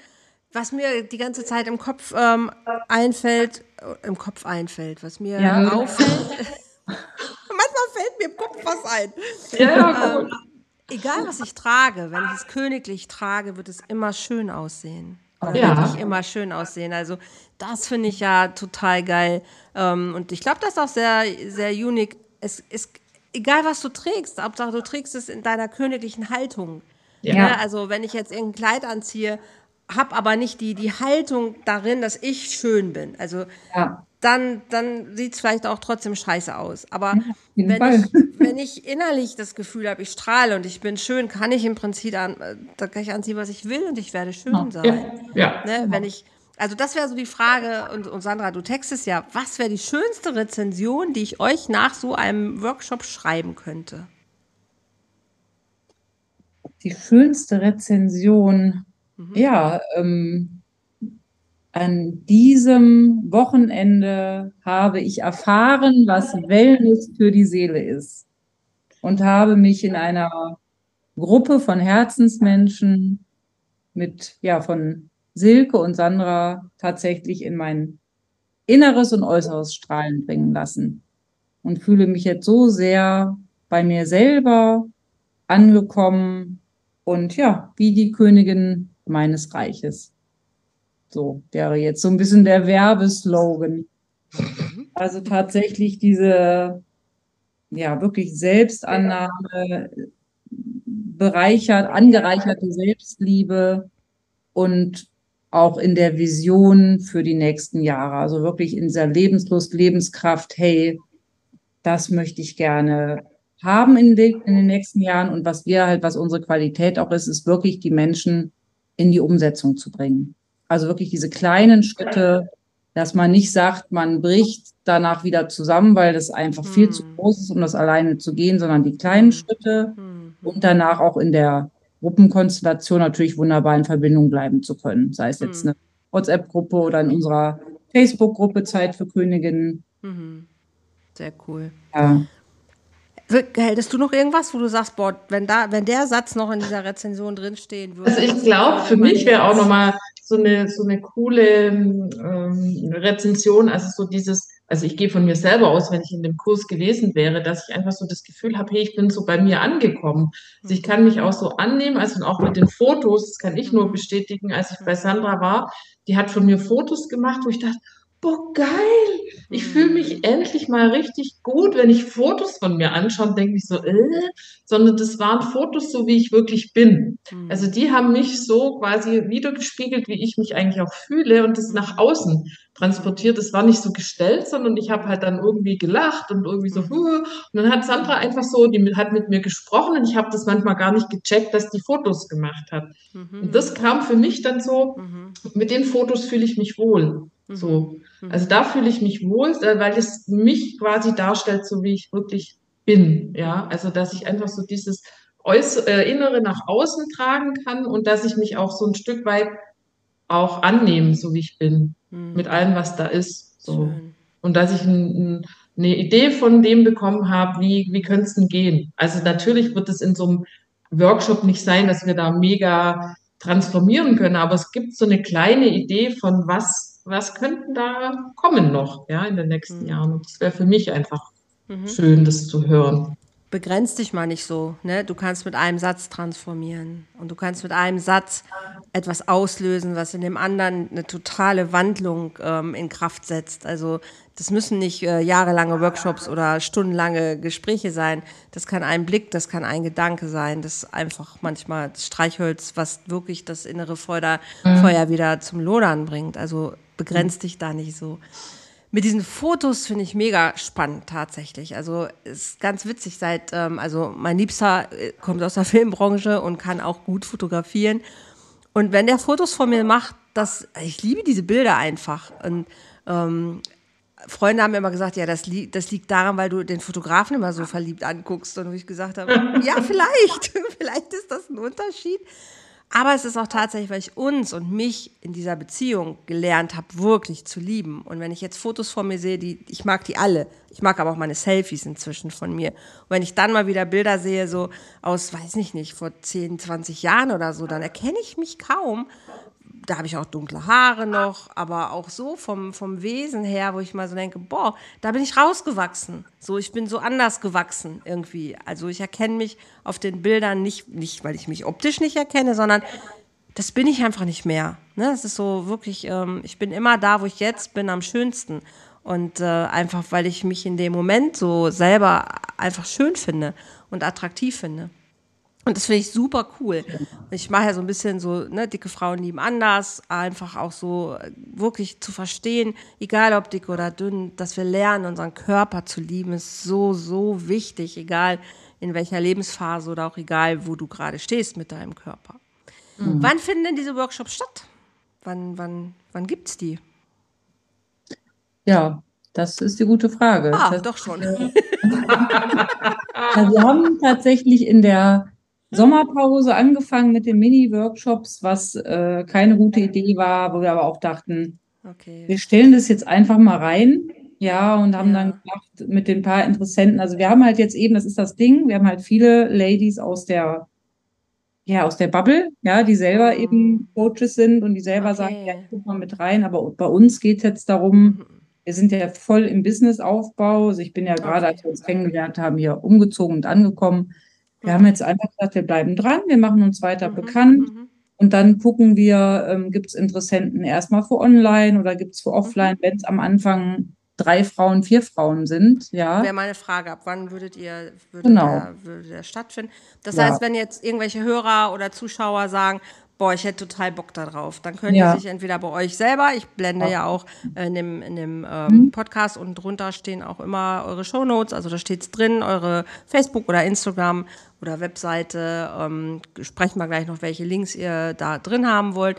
Was mir die ganze Zeit im Kopf ähm, einfällt, äh, im Kopf einfällt, was mir ja. auffällt. manchmal fällt mir im Kopf was ein. Ja, ähm, egal was ich trage, wenn ich es königlich trage, wird es immer schön aussehen. Oder ja. wirklich immer schön aussehen. Also das finde ich ja total geil. Ähm, und ich glaube, das ist auch sehr, sehr unique. Es ist egal, was du trägst, Hauptsache du trägst es in deiner königlichen Haltung. Ja. ja also wenn ich jetzt irgendein Kleid anziehe, habe aber nicht die, die Haltung darin, dass ich schön bin. Also ja dann, dann sieht es vielleicht auch trotzdem scheiße aus. Aber ja, wenn, ich, wenn ich innerlich das Gefühl habe, ich strahle und ich bin schön, kann ich im Prinzip an, da kann ich anziehen, was ich will und ich werde schön ja. sein. Ja. Ne? Wenn ich, also das wäre so die Frage, und, und Sandra, du textest ja, was wäre die schönste Rezension, die ich euch nach so einem Workshop schreiben könnte? Die schönste Rezension, mhm. ja, ähm, an diesem Wochenende habe ich erfahren, was Wellness für die Seele ist und habe mich in einer Gruppe von Herzensmenschen mit, ja, von Silke und Sandra tatsächlich in mein Inneres und Äußeres strahlen bringen lassen und fühle mich jetzt so sehr bei mir selber angekommen Und ja, wie die Königin meines Reiches. So wäre jetzt so ein bisschen der Werbeslogan. Also tatsächlich diese, ja, wirklich Selbstannahme, bereichert, angereicherte Selbstliebe und auch in der Vision für die nächsten Jahre. Also wirklich in dieser Lebenslust, Lebenskraft, hey, das möchte ich gerne haben in, den, in den nächsten Jahren. Und was wir halt, was unsere Qualität auch ist, ist wirklich die Menschen in die Umsetzung zu bringen. Also wirklich diese kleinen Schritte, dass man nicht sagt, man bricht danach wieder zusammen, weil das einfach viel zu hm. groß ist, um das alleine zu gehen, sondern die kleinen hm. Schritte hm. und danach auch in der Gruppenkonstellation natürlich wunderbar in Verbindung bleiben zu können. Sei es jetzt eine WhatsApp-Gruppe oder in unserer Facebook-Gruppe Zeit für Königinnen. Sehr cool. Ja. Hättest du noch irgendwas, wo du sagst, boah, wenn da, wenn der Satz noch in dieser Rezension drinstehen würde? Also ich glaube, für mich wäre auch nochmal so eine, so eine coole ähm, Rezension, also so dieses, also ich gehe von mir selber aus, wenn ich in dem Kurs gewesen wäre, dass ich einfach so das Gefühl habe, hey, ich bin so bei mir angekommen. Also ich kann mich auch so annehmen, also auch mit den Fotos, das kann ich nur mhm. bestätigen, als ich bei Sandra war, die hat von mir Fotos gemacht, wo ich dachte, boah, geil, ich fühle mich mhm. endlich mal richtig gut, wenn ich Fotos von mir anschaue und denke mich so, äh, sondern das waren Fotos so, wie ich wirklich bin. Mhm. Also die haben mich so quasi wiedergespiegelt, wie ich mich eigentlich auch fühle und das nach außen transportiert. Das war nicht so gestellt, sondern ich habe halt dann irgendwie gelacht und irgendwie so, Huh. und dann hat Sandra einfach so, die hat mit mir gesprochen und ich habe das manchmal gar nicht gecheckt, dass die Fotos gemacht hat. Mhm. Und das kam für mich dann so, mhm. mit den Fotos fühle ich mich wohl. So. Mhm. Also da fühle ich mich wohl, äh, weil es mich quasi darstellt, so wie ich wirklich bin. Ja, also dass ich einfach so dieses Äußere, äh, Innere nach außen tragen kann und dass ich mich auch so ein Stück weit auch annehme, so wie ich bin, mhm. mit allem, was da ist. So. Schön. Und dass ich ein, ein, eine Idee von dem bekommen habe, wie, wie könnte es denn gehen? Also natürlich wird es in so einem Workshop nicht sein, dass wir da mega transformieren können, aber es gibt so eine kleine Idee von was was könnten da kommen noch, ja, in den nächsten mhm. Jahren. Und das wäre für mich einfach mhm. schön, das zu hören. Begrenz dich mal nicht so, ne? Du kannst mit einem Satz transformieren und du kannst mit einem Satz etwas auslösen, was in dem anderen eine totale Wandlung ähm, in Kraft setzt. Also das müssen nicht äh, jahrelange Workshops oder stundenlange Gespräche sein. Das kann ein Blick, das kann ein Gedanke sein. Das ist einfach manchmal das Streichholz, was wirklich das innere Feuer, mhm. Feuer wieder zum Lodern bringt. Also begrenzt mhm. dich da nicht so. Mit diesen Fotos finde ich mega spannend tatsächlich. Also ist ganz witzig seit, ähm, also mein Liebster äh, kommt aus der Filmbranche und kann auch gut fotografieren. Und wenn der Fotos von mir macht, das, ich liebe diese Bilder einfach. Und ähm, Freunde haben mir immer gesagt, ja, das, li das liegt daran, weil du den Fotografen immer so verliebt anguckst. Und wo ich gesagt habe, ja, vielleicht, vielleicht ist das ein Unterschied. Aber es ist auch tatsächlich, weil ich uns und mich in dieser Beziehung gelernt habe, wirklich zu lieben. Und wenn ich jetzt Fotos von mir sehe, die, ich mag die alle. Ich mag aber auch meine Selfies inzwischen von mir. Und wenn ich dann mal wieder Bilder sehe, so aus, weiß ich nicht, vor 10, 20 Jahren oder so, dann erkenne ich mich kaum, da habe ich auch dunkle Haare noch, aber auch so vom, vom Wesen her, wo ich mal so denke, boah, da bin ich rausgewachsen. So, ich bin so anders gewachsen irgendwie. Also ich erkenne mich auf den Bildern nicht, nicht weil ich mich optisch nicht erkenne, sondern das bin ich einfach nicht mehr. Ne? Das ist so wirklich, ähm, ich bin immer da, wo ich jetzt bin, am schönsten. Und äh, einfach, weil ich mich in dem Moment so selber einfach schön finde und attraktiv finde. Und das finde ich super cool. Ich mache ja so ein bisschen so, ne, dicke Frauen lieben anders, einfach auch so äh, wirklich zu verstehen, egal ob dick oder dünn, dass wir lernen, unseren Körper zu lieben, ist so, so wichtig, egal in welcher Lebensphase oder auch egal, wo du gerade stehst mit deinem Körper. Mhm. Wann finden denn diese Workshops statt? Wann, wann, wann gibt es die? Ja, das ist die gute Frage. Ah, das, doch schon. ja, wir haben tatsächlich in der Sommerpause angefangen mit den Mini-Workshops, was äh, keine gute Idee war, wo wir aber auch dachten, okay. wir stellen das jetzt einfach mal rein. Ja, und haben ja. dann gemacht mit den paar Interessenten. Also wir haben halt jetzt eben, das ist das Ding, wir haben halt viele Ladies aus der, ja, aus der Bubble, ja, die selber mhm. eben Coaches sind und die selber okay. sagen, ja, guck mal mit rein. Aber bei uns geht es jetzt darum, mhm. wir sind ja voll im Businessaufbau. Also ich bin ja gerade, als wir uns kennengelernt haben, hier umgezogen und angekommen Wir haben jetzt einfach gesagt, wir bleiben dran, wir machen uns weiter mhm. bekannt. Mhm. Und dann gucken wir, ähm, gibt es Interessenten erstmal für online oder gibt es für offline, wenn es am Anfang drei Frauen, vier Frauen sind. Ja. Wäre meine Frage, ab wann würdet ihr würde genau. der, würde der stattfinden? Das ja. heißt, wenn jetzt irgendwelche Hörer oder Zuschauer sagen, boah, ich hätte total Bock darauf. Dann können ja. sich entweder bei euch selber, ich blende ja, ja auch in dem, in dem ähm, mhm. Podcast und drunter stehen auch immer eure Shownotes, also da steht es drin, eure Facebook- oder Instagram- oder Webseite. Ähm, sprechen wir gleich noch, welche Links ihr da drin haben wollt.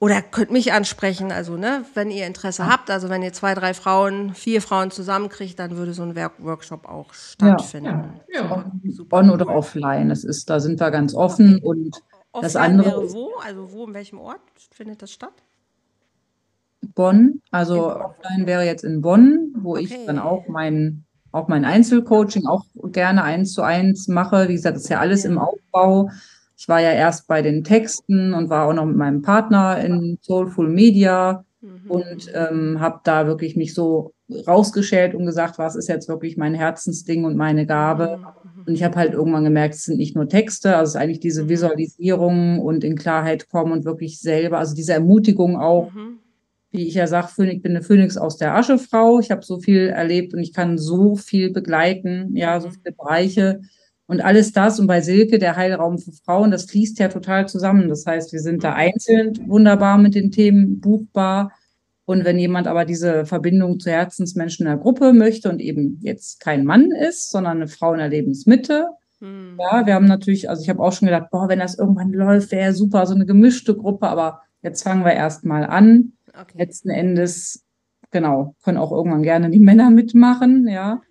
Oder könnt mich ansprechen, also ne, wenn ihr Interesse ja. habt, also wenn ihr zwei, drei Frauen, vier Frauen zusammenkriegt, dann würde so ein Work Workshop auch stattfinden. Ja, ja. Super, On oder offline, das ist, da sind wir ganz offen okay. und Offline das andere wäre wo? Also wo, in welchem Ort findet das statt? Bonn. Also Bonn. offline wäre jetzt in Bonn, wo okay. ich dann auch mein, auch mein Einzelcoaching auch gerne eins zu eins mache. Wie gesagt, das ist ja alles ja. im Aufbau. Ich war ja erst bei den Texten und war auch noch mit meinem Partner in Soulful Media mhm. und ähm, habe da wirklich mich so rausgeschält und gesagt, was ist jetzt wirklich mein Herzensding und meine Gabe. Mhm. Und ich habe halt irgendwann gemerkt, es sind nicht nur Texte, also es ist eigentlich diese mhm. Visualisierung und in Klarheit kommen und wirklich selber, also diese Ermutigung auch, mhm. wie ich ja sage, ich bin eine Phönix aus der Aschefrau. Ich habe so viel erlebt und ich kann so viel begleiten, ja, so mhm. viele Bereiche. Und alles das und bei Silke, der Heilraum für Frauen, das fließt ja total zusammen. Das heißt, wir sind da einzeln wunderbar mit den Themen buchbar und wenn jemand aber diese Verbindung zu Herzensmenschen in der Gruppe möchte und eben jetzt kein Mann ist, sondern eine Frau in der Lebensmitte, hm. ja, wir haben natürlich, also ich habe auch schon gedacht, boah, wenn das irgendwann läuft, wäre super, so eine gemischte Gruppe, aber jetzt fangen wir erst mal an. Okay. Letzten Endes, genau, können auch irgendwann gerne die Männer mitmachen, ja.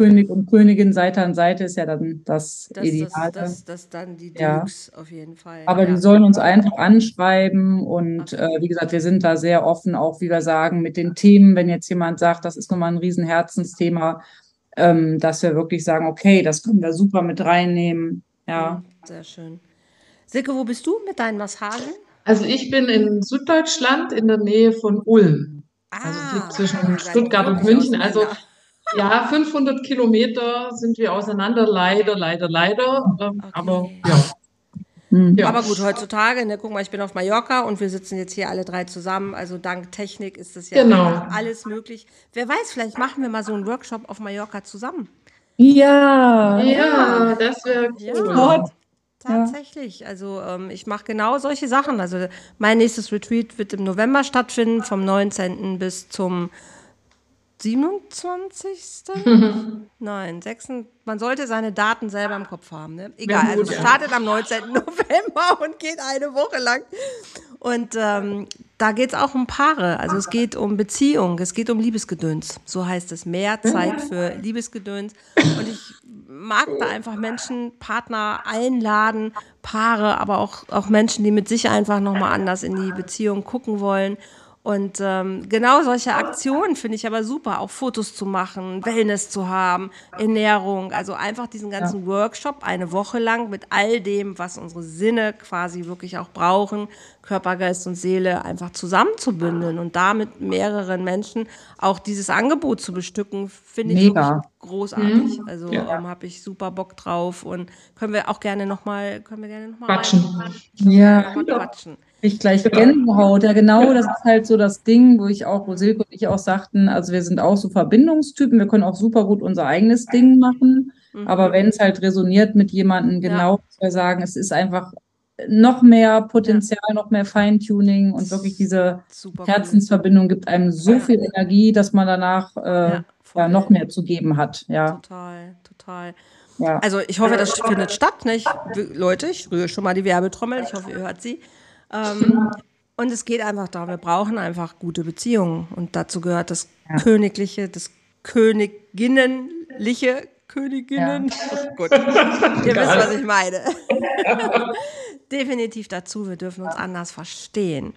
König und Königin Seite an Seite ist ja dann das, das Ideale. Das, das, das dann die Deluxe ja. auf jeden Fall. Aber ja. die sollen uns einfach anschreiben und äh, wie gesagt, wir sind da sehr offen, auch wie wir sagen, mit den Themen, wenn jetzt jemand sagt, das ist nochmal ein Riesenherzensthema, ähm, dass wir wirklich sagen, okay, das können wir super mit reinnehmen. Ja. Sehr schön. Silke, wo bist du mit deinen Massagen? Also ich bin in Süddeutschland in der Nähe von Ulm. Also ah, also zwischen Stuttgart und München. Also ja, 500 Kilometer sind wir auseinander, leider, leider, leider. Ähm, okay. Aber ja. Hm. ja. Aber gut, heutzutage, ne, guck mal, ich bin auf Mallorca und wir sitzen jetzt hier alle drei zusammen. Also dank Technik ist das ja genau. alles möglich. Wer weiß, vielleicht machen wir mal so einen Workshop auf Mallorca zusammen. Ja, ja, das wäre cool. Ja. Tatsächlich. Also ähm, ich mache genau solche Sachen. Also mein nächstes Retreat wird im November stattfinden, vom 19. bis zum 27. Nein, 6. Man sollte seine Daten selber im Kopf haben. Ne? Egal, also es startet am 19. November und geht eine Woche lang. Und ähm, da geht es auch um Paare. Also es geht um Beziehung, es geht um Liebesgedöns. So heißt es. Mehr Zeit für Liebesgedöns. Und ich mag da einfach Menschen, Partner einladen, Paare, aber auch, auch Menschen, die mit sich einfach nochmal anders in die Beziehung gucken wollen. Und ähm, genau solche Aktionen finde ich aber super, auch Fotos zu machen, Wellness zu haben, Ernährung, also einfach diesen ganzen ja. Workshop eine Woche lang mit all dem, was unsere Sinne quasi wirklich auch brauchen, Körper, Geist und Seele einfach zusammenzubündeln und damit mehreren Menschen auch dieses Angebot zu bestücken, finde ich großartig. Mhm. Also ja. ähm, habe ich super Bock drauf und können wir auch gerne nochmal, können wir gerne nochmal quatschen. Ja. Noch quatschen. Ich gleich Gänsehaut. Ja, genau, das ist halt so das Ding, wo ich auch, wo Silke und ich auch sagten, also wir sind auch so Verbindungstypen, wir können auch super gut unser eigenes Ding machen. Mhm. Aber wenn es halt resoniert mit jemandem, genau, ja. wir sagen, es ist einfach noch mehr Potenzial, ja. noch mehr Feintuning und wirklich diese super Herzensverbindung gibt einem so viel Energie, dass man danach äh, ja, noch mehr zu geben hat. Ja. Total, total. Ja. Also ich hoffe, das findet statt. Nicht? Leute, ich rühre schon mal die Werbetrommel. Ich hoffe, ihr hört sie. Ähm, und es geht einfach darum, wir brauchen einfach gute Beziehungen. Und dazu gehört das ja. Königliche, das Königinnenliche, Königinnen. Ja. Oh Gott, ihr wisst, was ich meine. Definitiv dazu, wir dürfen uns anders verstehen.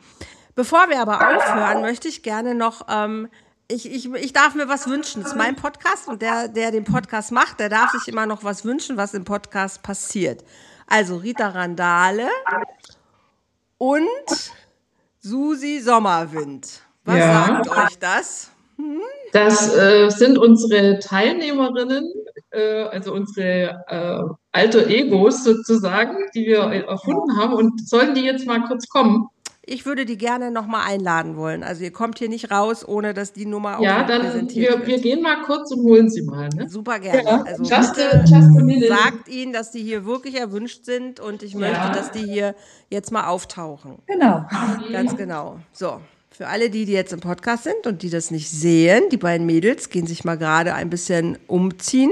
Bevor wir aber aufhören, möchte ich gerne noch ähm, ich, ich, ich darf mir was wünschen. Das ist mein Podcast und der, der den Podcast macht, der darf sich immer noch was wünschen, was im Podcast passiert. Also Rita Randale und Susi Sommerwind. Was ja. sagt euch das? Hm? Das äh, sind unsere Teilnehmerinnen äh, also unsere äh, alter Egos sozusagen, die wir erfunden haben. Und sollen die jetzt mal kurz kommen? Ich würde die gerne nochmal einladen wollen. Also ihr kommt hier nicht raus, ohne dass die Nummer auch Ja, dann präsentiert wir, wird. wir gehen mal kurz und holen sie mal. Ne? Super gerne. Ja, also just a- just a sagt ihnen, dass die hier wirklich erwünscht sind und ich möchte, Ja. dass die hier jetzt mal auftauchen. Genau. Ganz genau. So, für alle die, die jetzt im Podcast sind und die das nicht sehen, die beiden Mädels gehen sich mal gerade ein bisschen umziehen.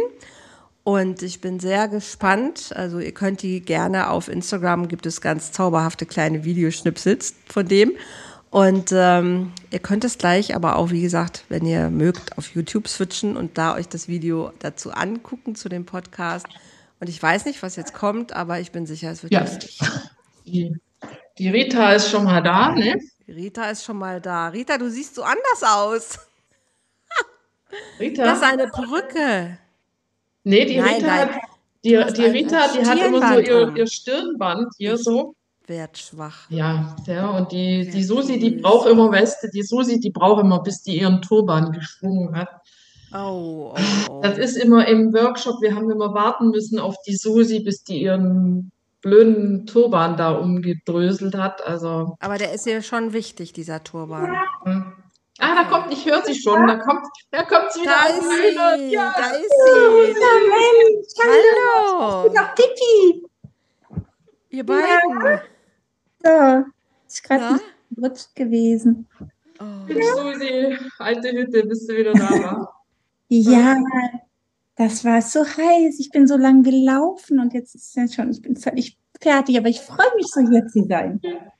Und ich bin sehr gespannt. Also ihr könnt die gerne auf Instagram, gibt es ganz zauberhafte kleine Videoschnipsels von dem. Und ähm, ihr könnt es gleich aber auch, wie gesagt, wenn ihr mögt, auf YouTube switchen und da euch das Video dazu angucken zu dem Podcast. Und ich weiß nicht, was jetzt kommt, aber ich bin sicher, es wird Ja. lustig. Die, die Rita ist schon mal da, ne? Rita ist schon mal da. Rita, du siehst so anders aus. Rita? Das ist eine Perücke. Nee, die Nein, Rita, nein. hat- die, die Rita, die hat immer so ihr, ihr Stirnband hier so. Werd schwach. Ja, ja, und die, die Susi, die braucht immer, weißt du, die Susi, die braucht immer, bis die ihren Turban geschwungen hat. Oh, oh, oh. Das ist immer im Workshop, wir haben immer warten müssen auf die Susi, bis die ihren blöden Turban da umgedröselt hat. Also, Aber der ist ja schon wichtig, dieser Turban. hm. Da kommt, ich höre sie schon, da kommt, da kommt sie wieder. Da ist rein. sie. Ja, Da ist sie. Mensch, Hallo. Doch, Pipi. Ihr beiden. So, ist Na? gerade rutscht gewesen. Oh. Mensch, Susi, alte Hütte, bist du wieder da, wa? Ja, das war so heiß. Ich bin so lang gelaufen und jetzt ist es ja schon, ich bin völlig fertig, aber ich freue mich so, hier zu sein. Ja.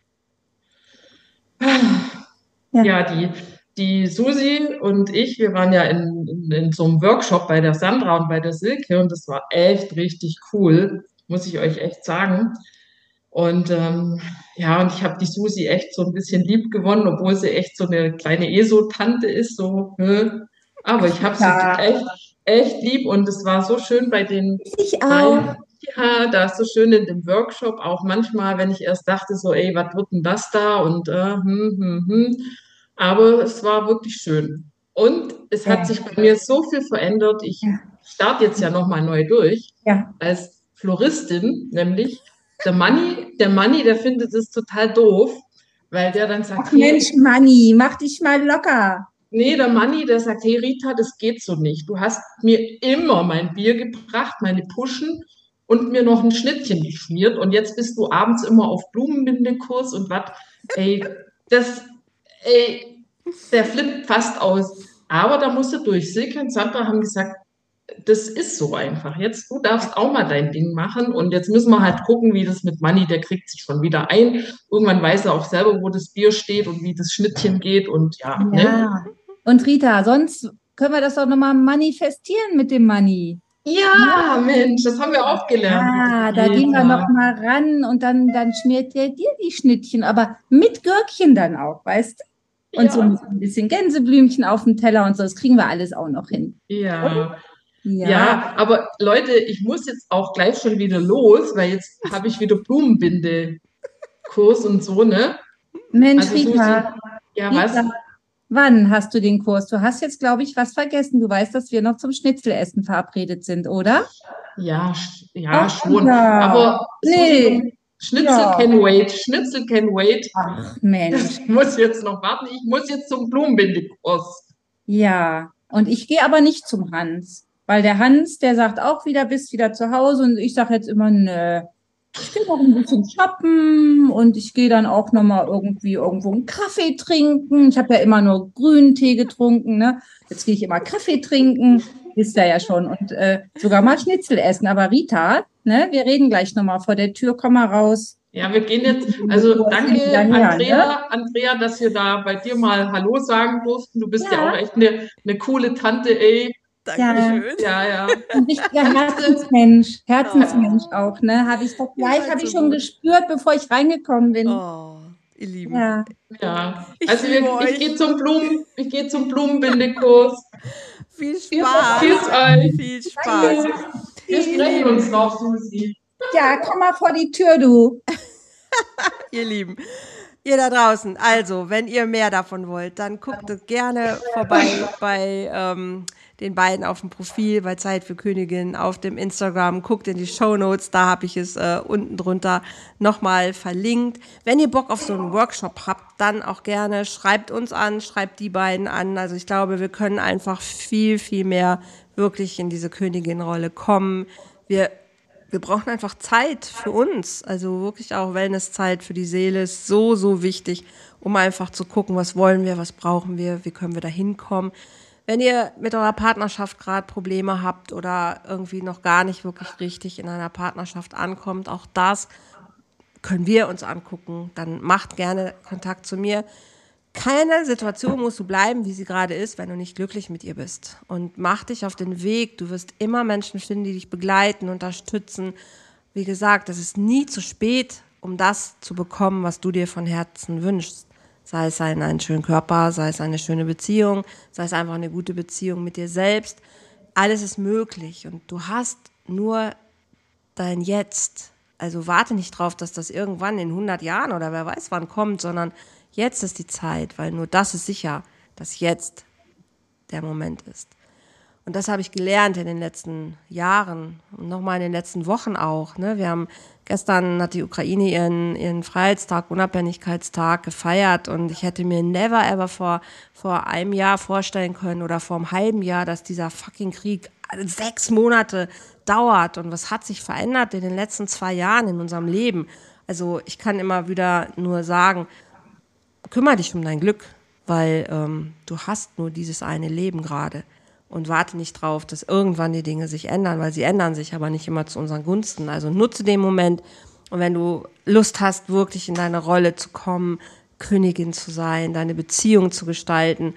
Ja, die, die Susi und ich, wir waren ja in, in, in so einem Workshop bei der Sandra und bei der Silke und das war echt richtig cool, muss ich euch echt sagen. Und ähm, ja, und ich habe die Susi echt so ein bisschen lieb gewonnen, obwohl sie echt so eine kleine ESO-Tante ist, so, hä? aber ich habe sie Ja. echt, echt lieb und es war so schön bei den Ich auch. Ja, da ist so schön in dem Workshop auch manchmal, wenn ich erst dachte, so, ey, was wird denn das da? Und äh, hm, hm, hm. Aber es war wirklich schön. Und es hat Ja. sich bei mir so viel verändert. Ich Ja. starte jetzt ja nochmal neu durch Ja. als Floristin, nämlich der Manni, der Manni, der findet es total doof, weil der dann sagt, Ach Mensch, Manni, mach dich mal locker. Nee, der Manni, der sagt, hey Rita, das geht so nicht. Du hast mir immer mein Bier gebracht, meine Puschen und mir noch ein Schnittchen geschmiert und jetzt bist du abends immer auf Blumenbindekurs und was. Ey, das, ey, der flippt fast aus. Aber da musst du durch. Silke und Sandra haben gesagt, das ist so einfach. Jetzt, du darfst auch mal dein Ding machen und jetzt müssen wir halt gucken, wie das mit Manni, der kriegt sich schon wieder ein. Irgendwann weiß er auch selber, wo das Bier steht und wie das Schnittchen geht und ja, ne? Ja. Und Rita, sonst können wir das doch nochmal manifestieren mit dem Money. Ja, Mensch, das haben wir auch gelernt. Ah, da Rita. gehen wir noch mal ran und dann, dann schmiert der dir die Schnittchen, aber mit Gürkchen dann auch, weißt du? Und Ja. so ein bisschen Gänseblümchen auf dem Teller und so, das kriegen wir alles auch noch hin. Ja. Ja, ja, aber Leute, ich muss jetzt auch gleich schon wieder los, weil jetzt habe ich wieder Blumenbinde-Kurs und so, ne? Mensch, Also, Rita, Ja, was? Rita, wann hast du den Kurs? Du hast jetzt, glaube ich, was vergessen. Du weißt, dass wir noch zum Schnitzelessen verabredet sind, oder? Ja, ja, Ach, schon. ja. Aber Nee. Schnitzel Ja. can wait. Schnitzel can wait. Ach, Mensch. Ich muss jetzt noch warten. Ich muss jetzt zum Blumenbindekurs. Ja, und ich gehe aber nicht zum Hans, weil der Hans, der sagt auch wieder, bist wieder zu Hause und ich sage jetzt immer, nö, ich gehe noch ein bisschen shoppen und ich gehe dann auch noch mal irgendwie irgendwo einen Kaffee trinken. Ich habe ja immer nur grünen Tee getrunken, ne? Jetzt gehe ich immer Kaffee trinken, wisst ihr ja schon und äh, sogar mal Schnitzel essen. Aber Rita, ne, wir reden gleich noch mal vor der Tür, komm mal raus. Ja, wir gehen jetzt, also danke, wir dann her, Andrea, Andrea, dass wir da bei dir mal Hallo sagen durften. Du bist ja, Ja. auch echt eine, eine coole Tante, ey. Dankeschön. Ja, ja. Ein richtiger Herzensmensch, Herzensmensch auch, ne? Habe ich doch gleich, habe ich so schon gut. gespürt, bevor ich reingekommen bin. Oh, ihr Lieben. Ja. Ja, Ich also wir, ich gehe zum Blumen, ich gehe zum Blumenbindekurs. Viel Viel Spaß. Spaß. Viel Spaß. Wir sprechen uns noch, Susi. Ja, komm mal vor die Tür, du. Ihr Lieben. Ihr da draußen, also, wenn ihr mehr davon wollt, dann guckt gerne vorbei bei ähm, den beiden auf dem Profil bei Zeit für Königin auf dem Instagram. Guckt in die Show Notes, da habe ich es äh, unten drunter nochmal verlinkt. Wenn ihr Bock auf so einen Workshop habt, dann auch gerne schreibt uns an, schreibt die beiden an. Also ich glaube, wir können einfach viel, viel mehr wirklich in diese Königin-Rolle kommen. Wir wir brauchen einfach Zeit für uns. Also wirklich auch Wellnesszeit für die Seele ist so, so wichtig, um einfach zu gucken, was wollen wir, was brauchen wir, wie können wir da hinkommen. Wenn ihr mit eurer Partnerschaft gerade Probleme habt oder irgendwie noch gar nicht wirklich richtig in einer Partnerschaft ankommt, auch das können wir uns angucken. Dann macht gerne Kontakt zu mir keine Situation musst du bleiben, wie sie gerade ist, wenn du nicht glücklich mit ihr bist. Und mach dich auf den Weg. Du wirst immer Menschen finden, die dich begleiten, unterstützen. Wie gesagt, es ist nie zu spät, um das zu bekommen, was du dir von Herzen wünschst. Sei es ein, einen schönen Körper, sei es eine schöne Beziehung, sei es einfach eine gute Beziehung mit dir selbst. Alles ist möglich und du hast nur dein Jetzt. Also warte nicht drauf, dass das irgendwann in 100 Jahren oder wer weiß wann kommt, sondern Jetzt ist die Zeit, weil nur das ist sicher, dass jetzt der Moment ist. Und das habe ich gelernt in den letzten Jahren und nochmal in den letzten Wochen auch. Ne? Wir haben gestern hat die Ukraine ihren, ihren Freiheitstag, Unabhängigkeitstag gefeiert und ich hätte mir never ever vor, vor einem Jahr vorstellen können oder vor einem halben Jahr, dass dieser fucking Krieg sechs Monate dauert und was hat sich verändert in den letzten zwei Jahren in unserem Leben. Also ich kann immer wieder nur sagen, kümmere dich um dein Glück, weil ähm, du hast nur dieses eine Leben gerade und warte nicht drauf, dass irgendwann die Dinge sich ändern, weil sie ändern sich aber nicht immer zu unseren Gunsten. Also nutze den Moment und wenn du Lust hast, wirklich in deine Rolle zu kommen, Königin zu sein, deine Beziehung zu gestalten,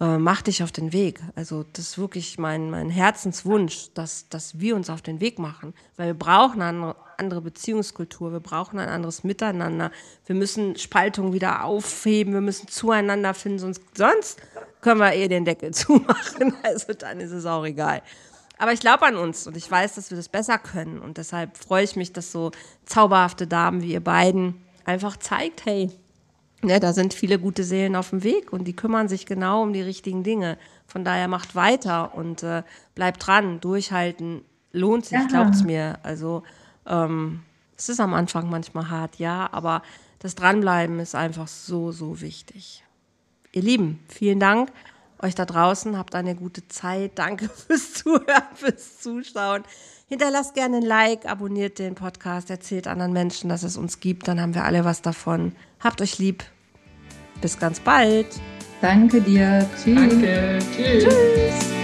äh, mach dich auf den Weg. Also das ist wirklich mein, mein Herzenswunsch, dass, dass wir uns auf den Weg machen, weil wir brauchen eine andere Beziehungskultur, wir brauchen ein anderes Miteinander. Wir müssen Spaltung wieder aufheben, wir müssen zueinander finden, sonst, sonst können wir eh den Deckel zumachen. Also dann ist es auch egal. Aber ich glaube an uns und ich weiß, dass wir das besser können. Und deshalb freue ich mich, dass so zauberhafte Damen wie ihr beiden einfach zeigt, hey, Ne, da sind viele gute Seelen auf dem Weg und die kümmern sich genau um die richtigen Dinge. Von daher macht weiter und äh, bleibt dran, durchhalten, lohnt sich, ja. glaubt's mir. Also ähm, es ist am Anfang manchmal hart, ja, aber das Dranbleiben ist einfach so, so wichtig. Ihr Lieben, vielen Dank euch da draußen, habt eine gute Zeit. Danke fürs Zuhören, fürs Zuschauen. Hinterlasst gerne ein Like, abonniert den Podcast, erzählt anderen Menschen, dass es uns gibt, dann haben wir alle was davon. Habt euch lieb. Bis ganz bald. Danke dir. Tschüss. Danke. Tschüss. Tschüss.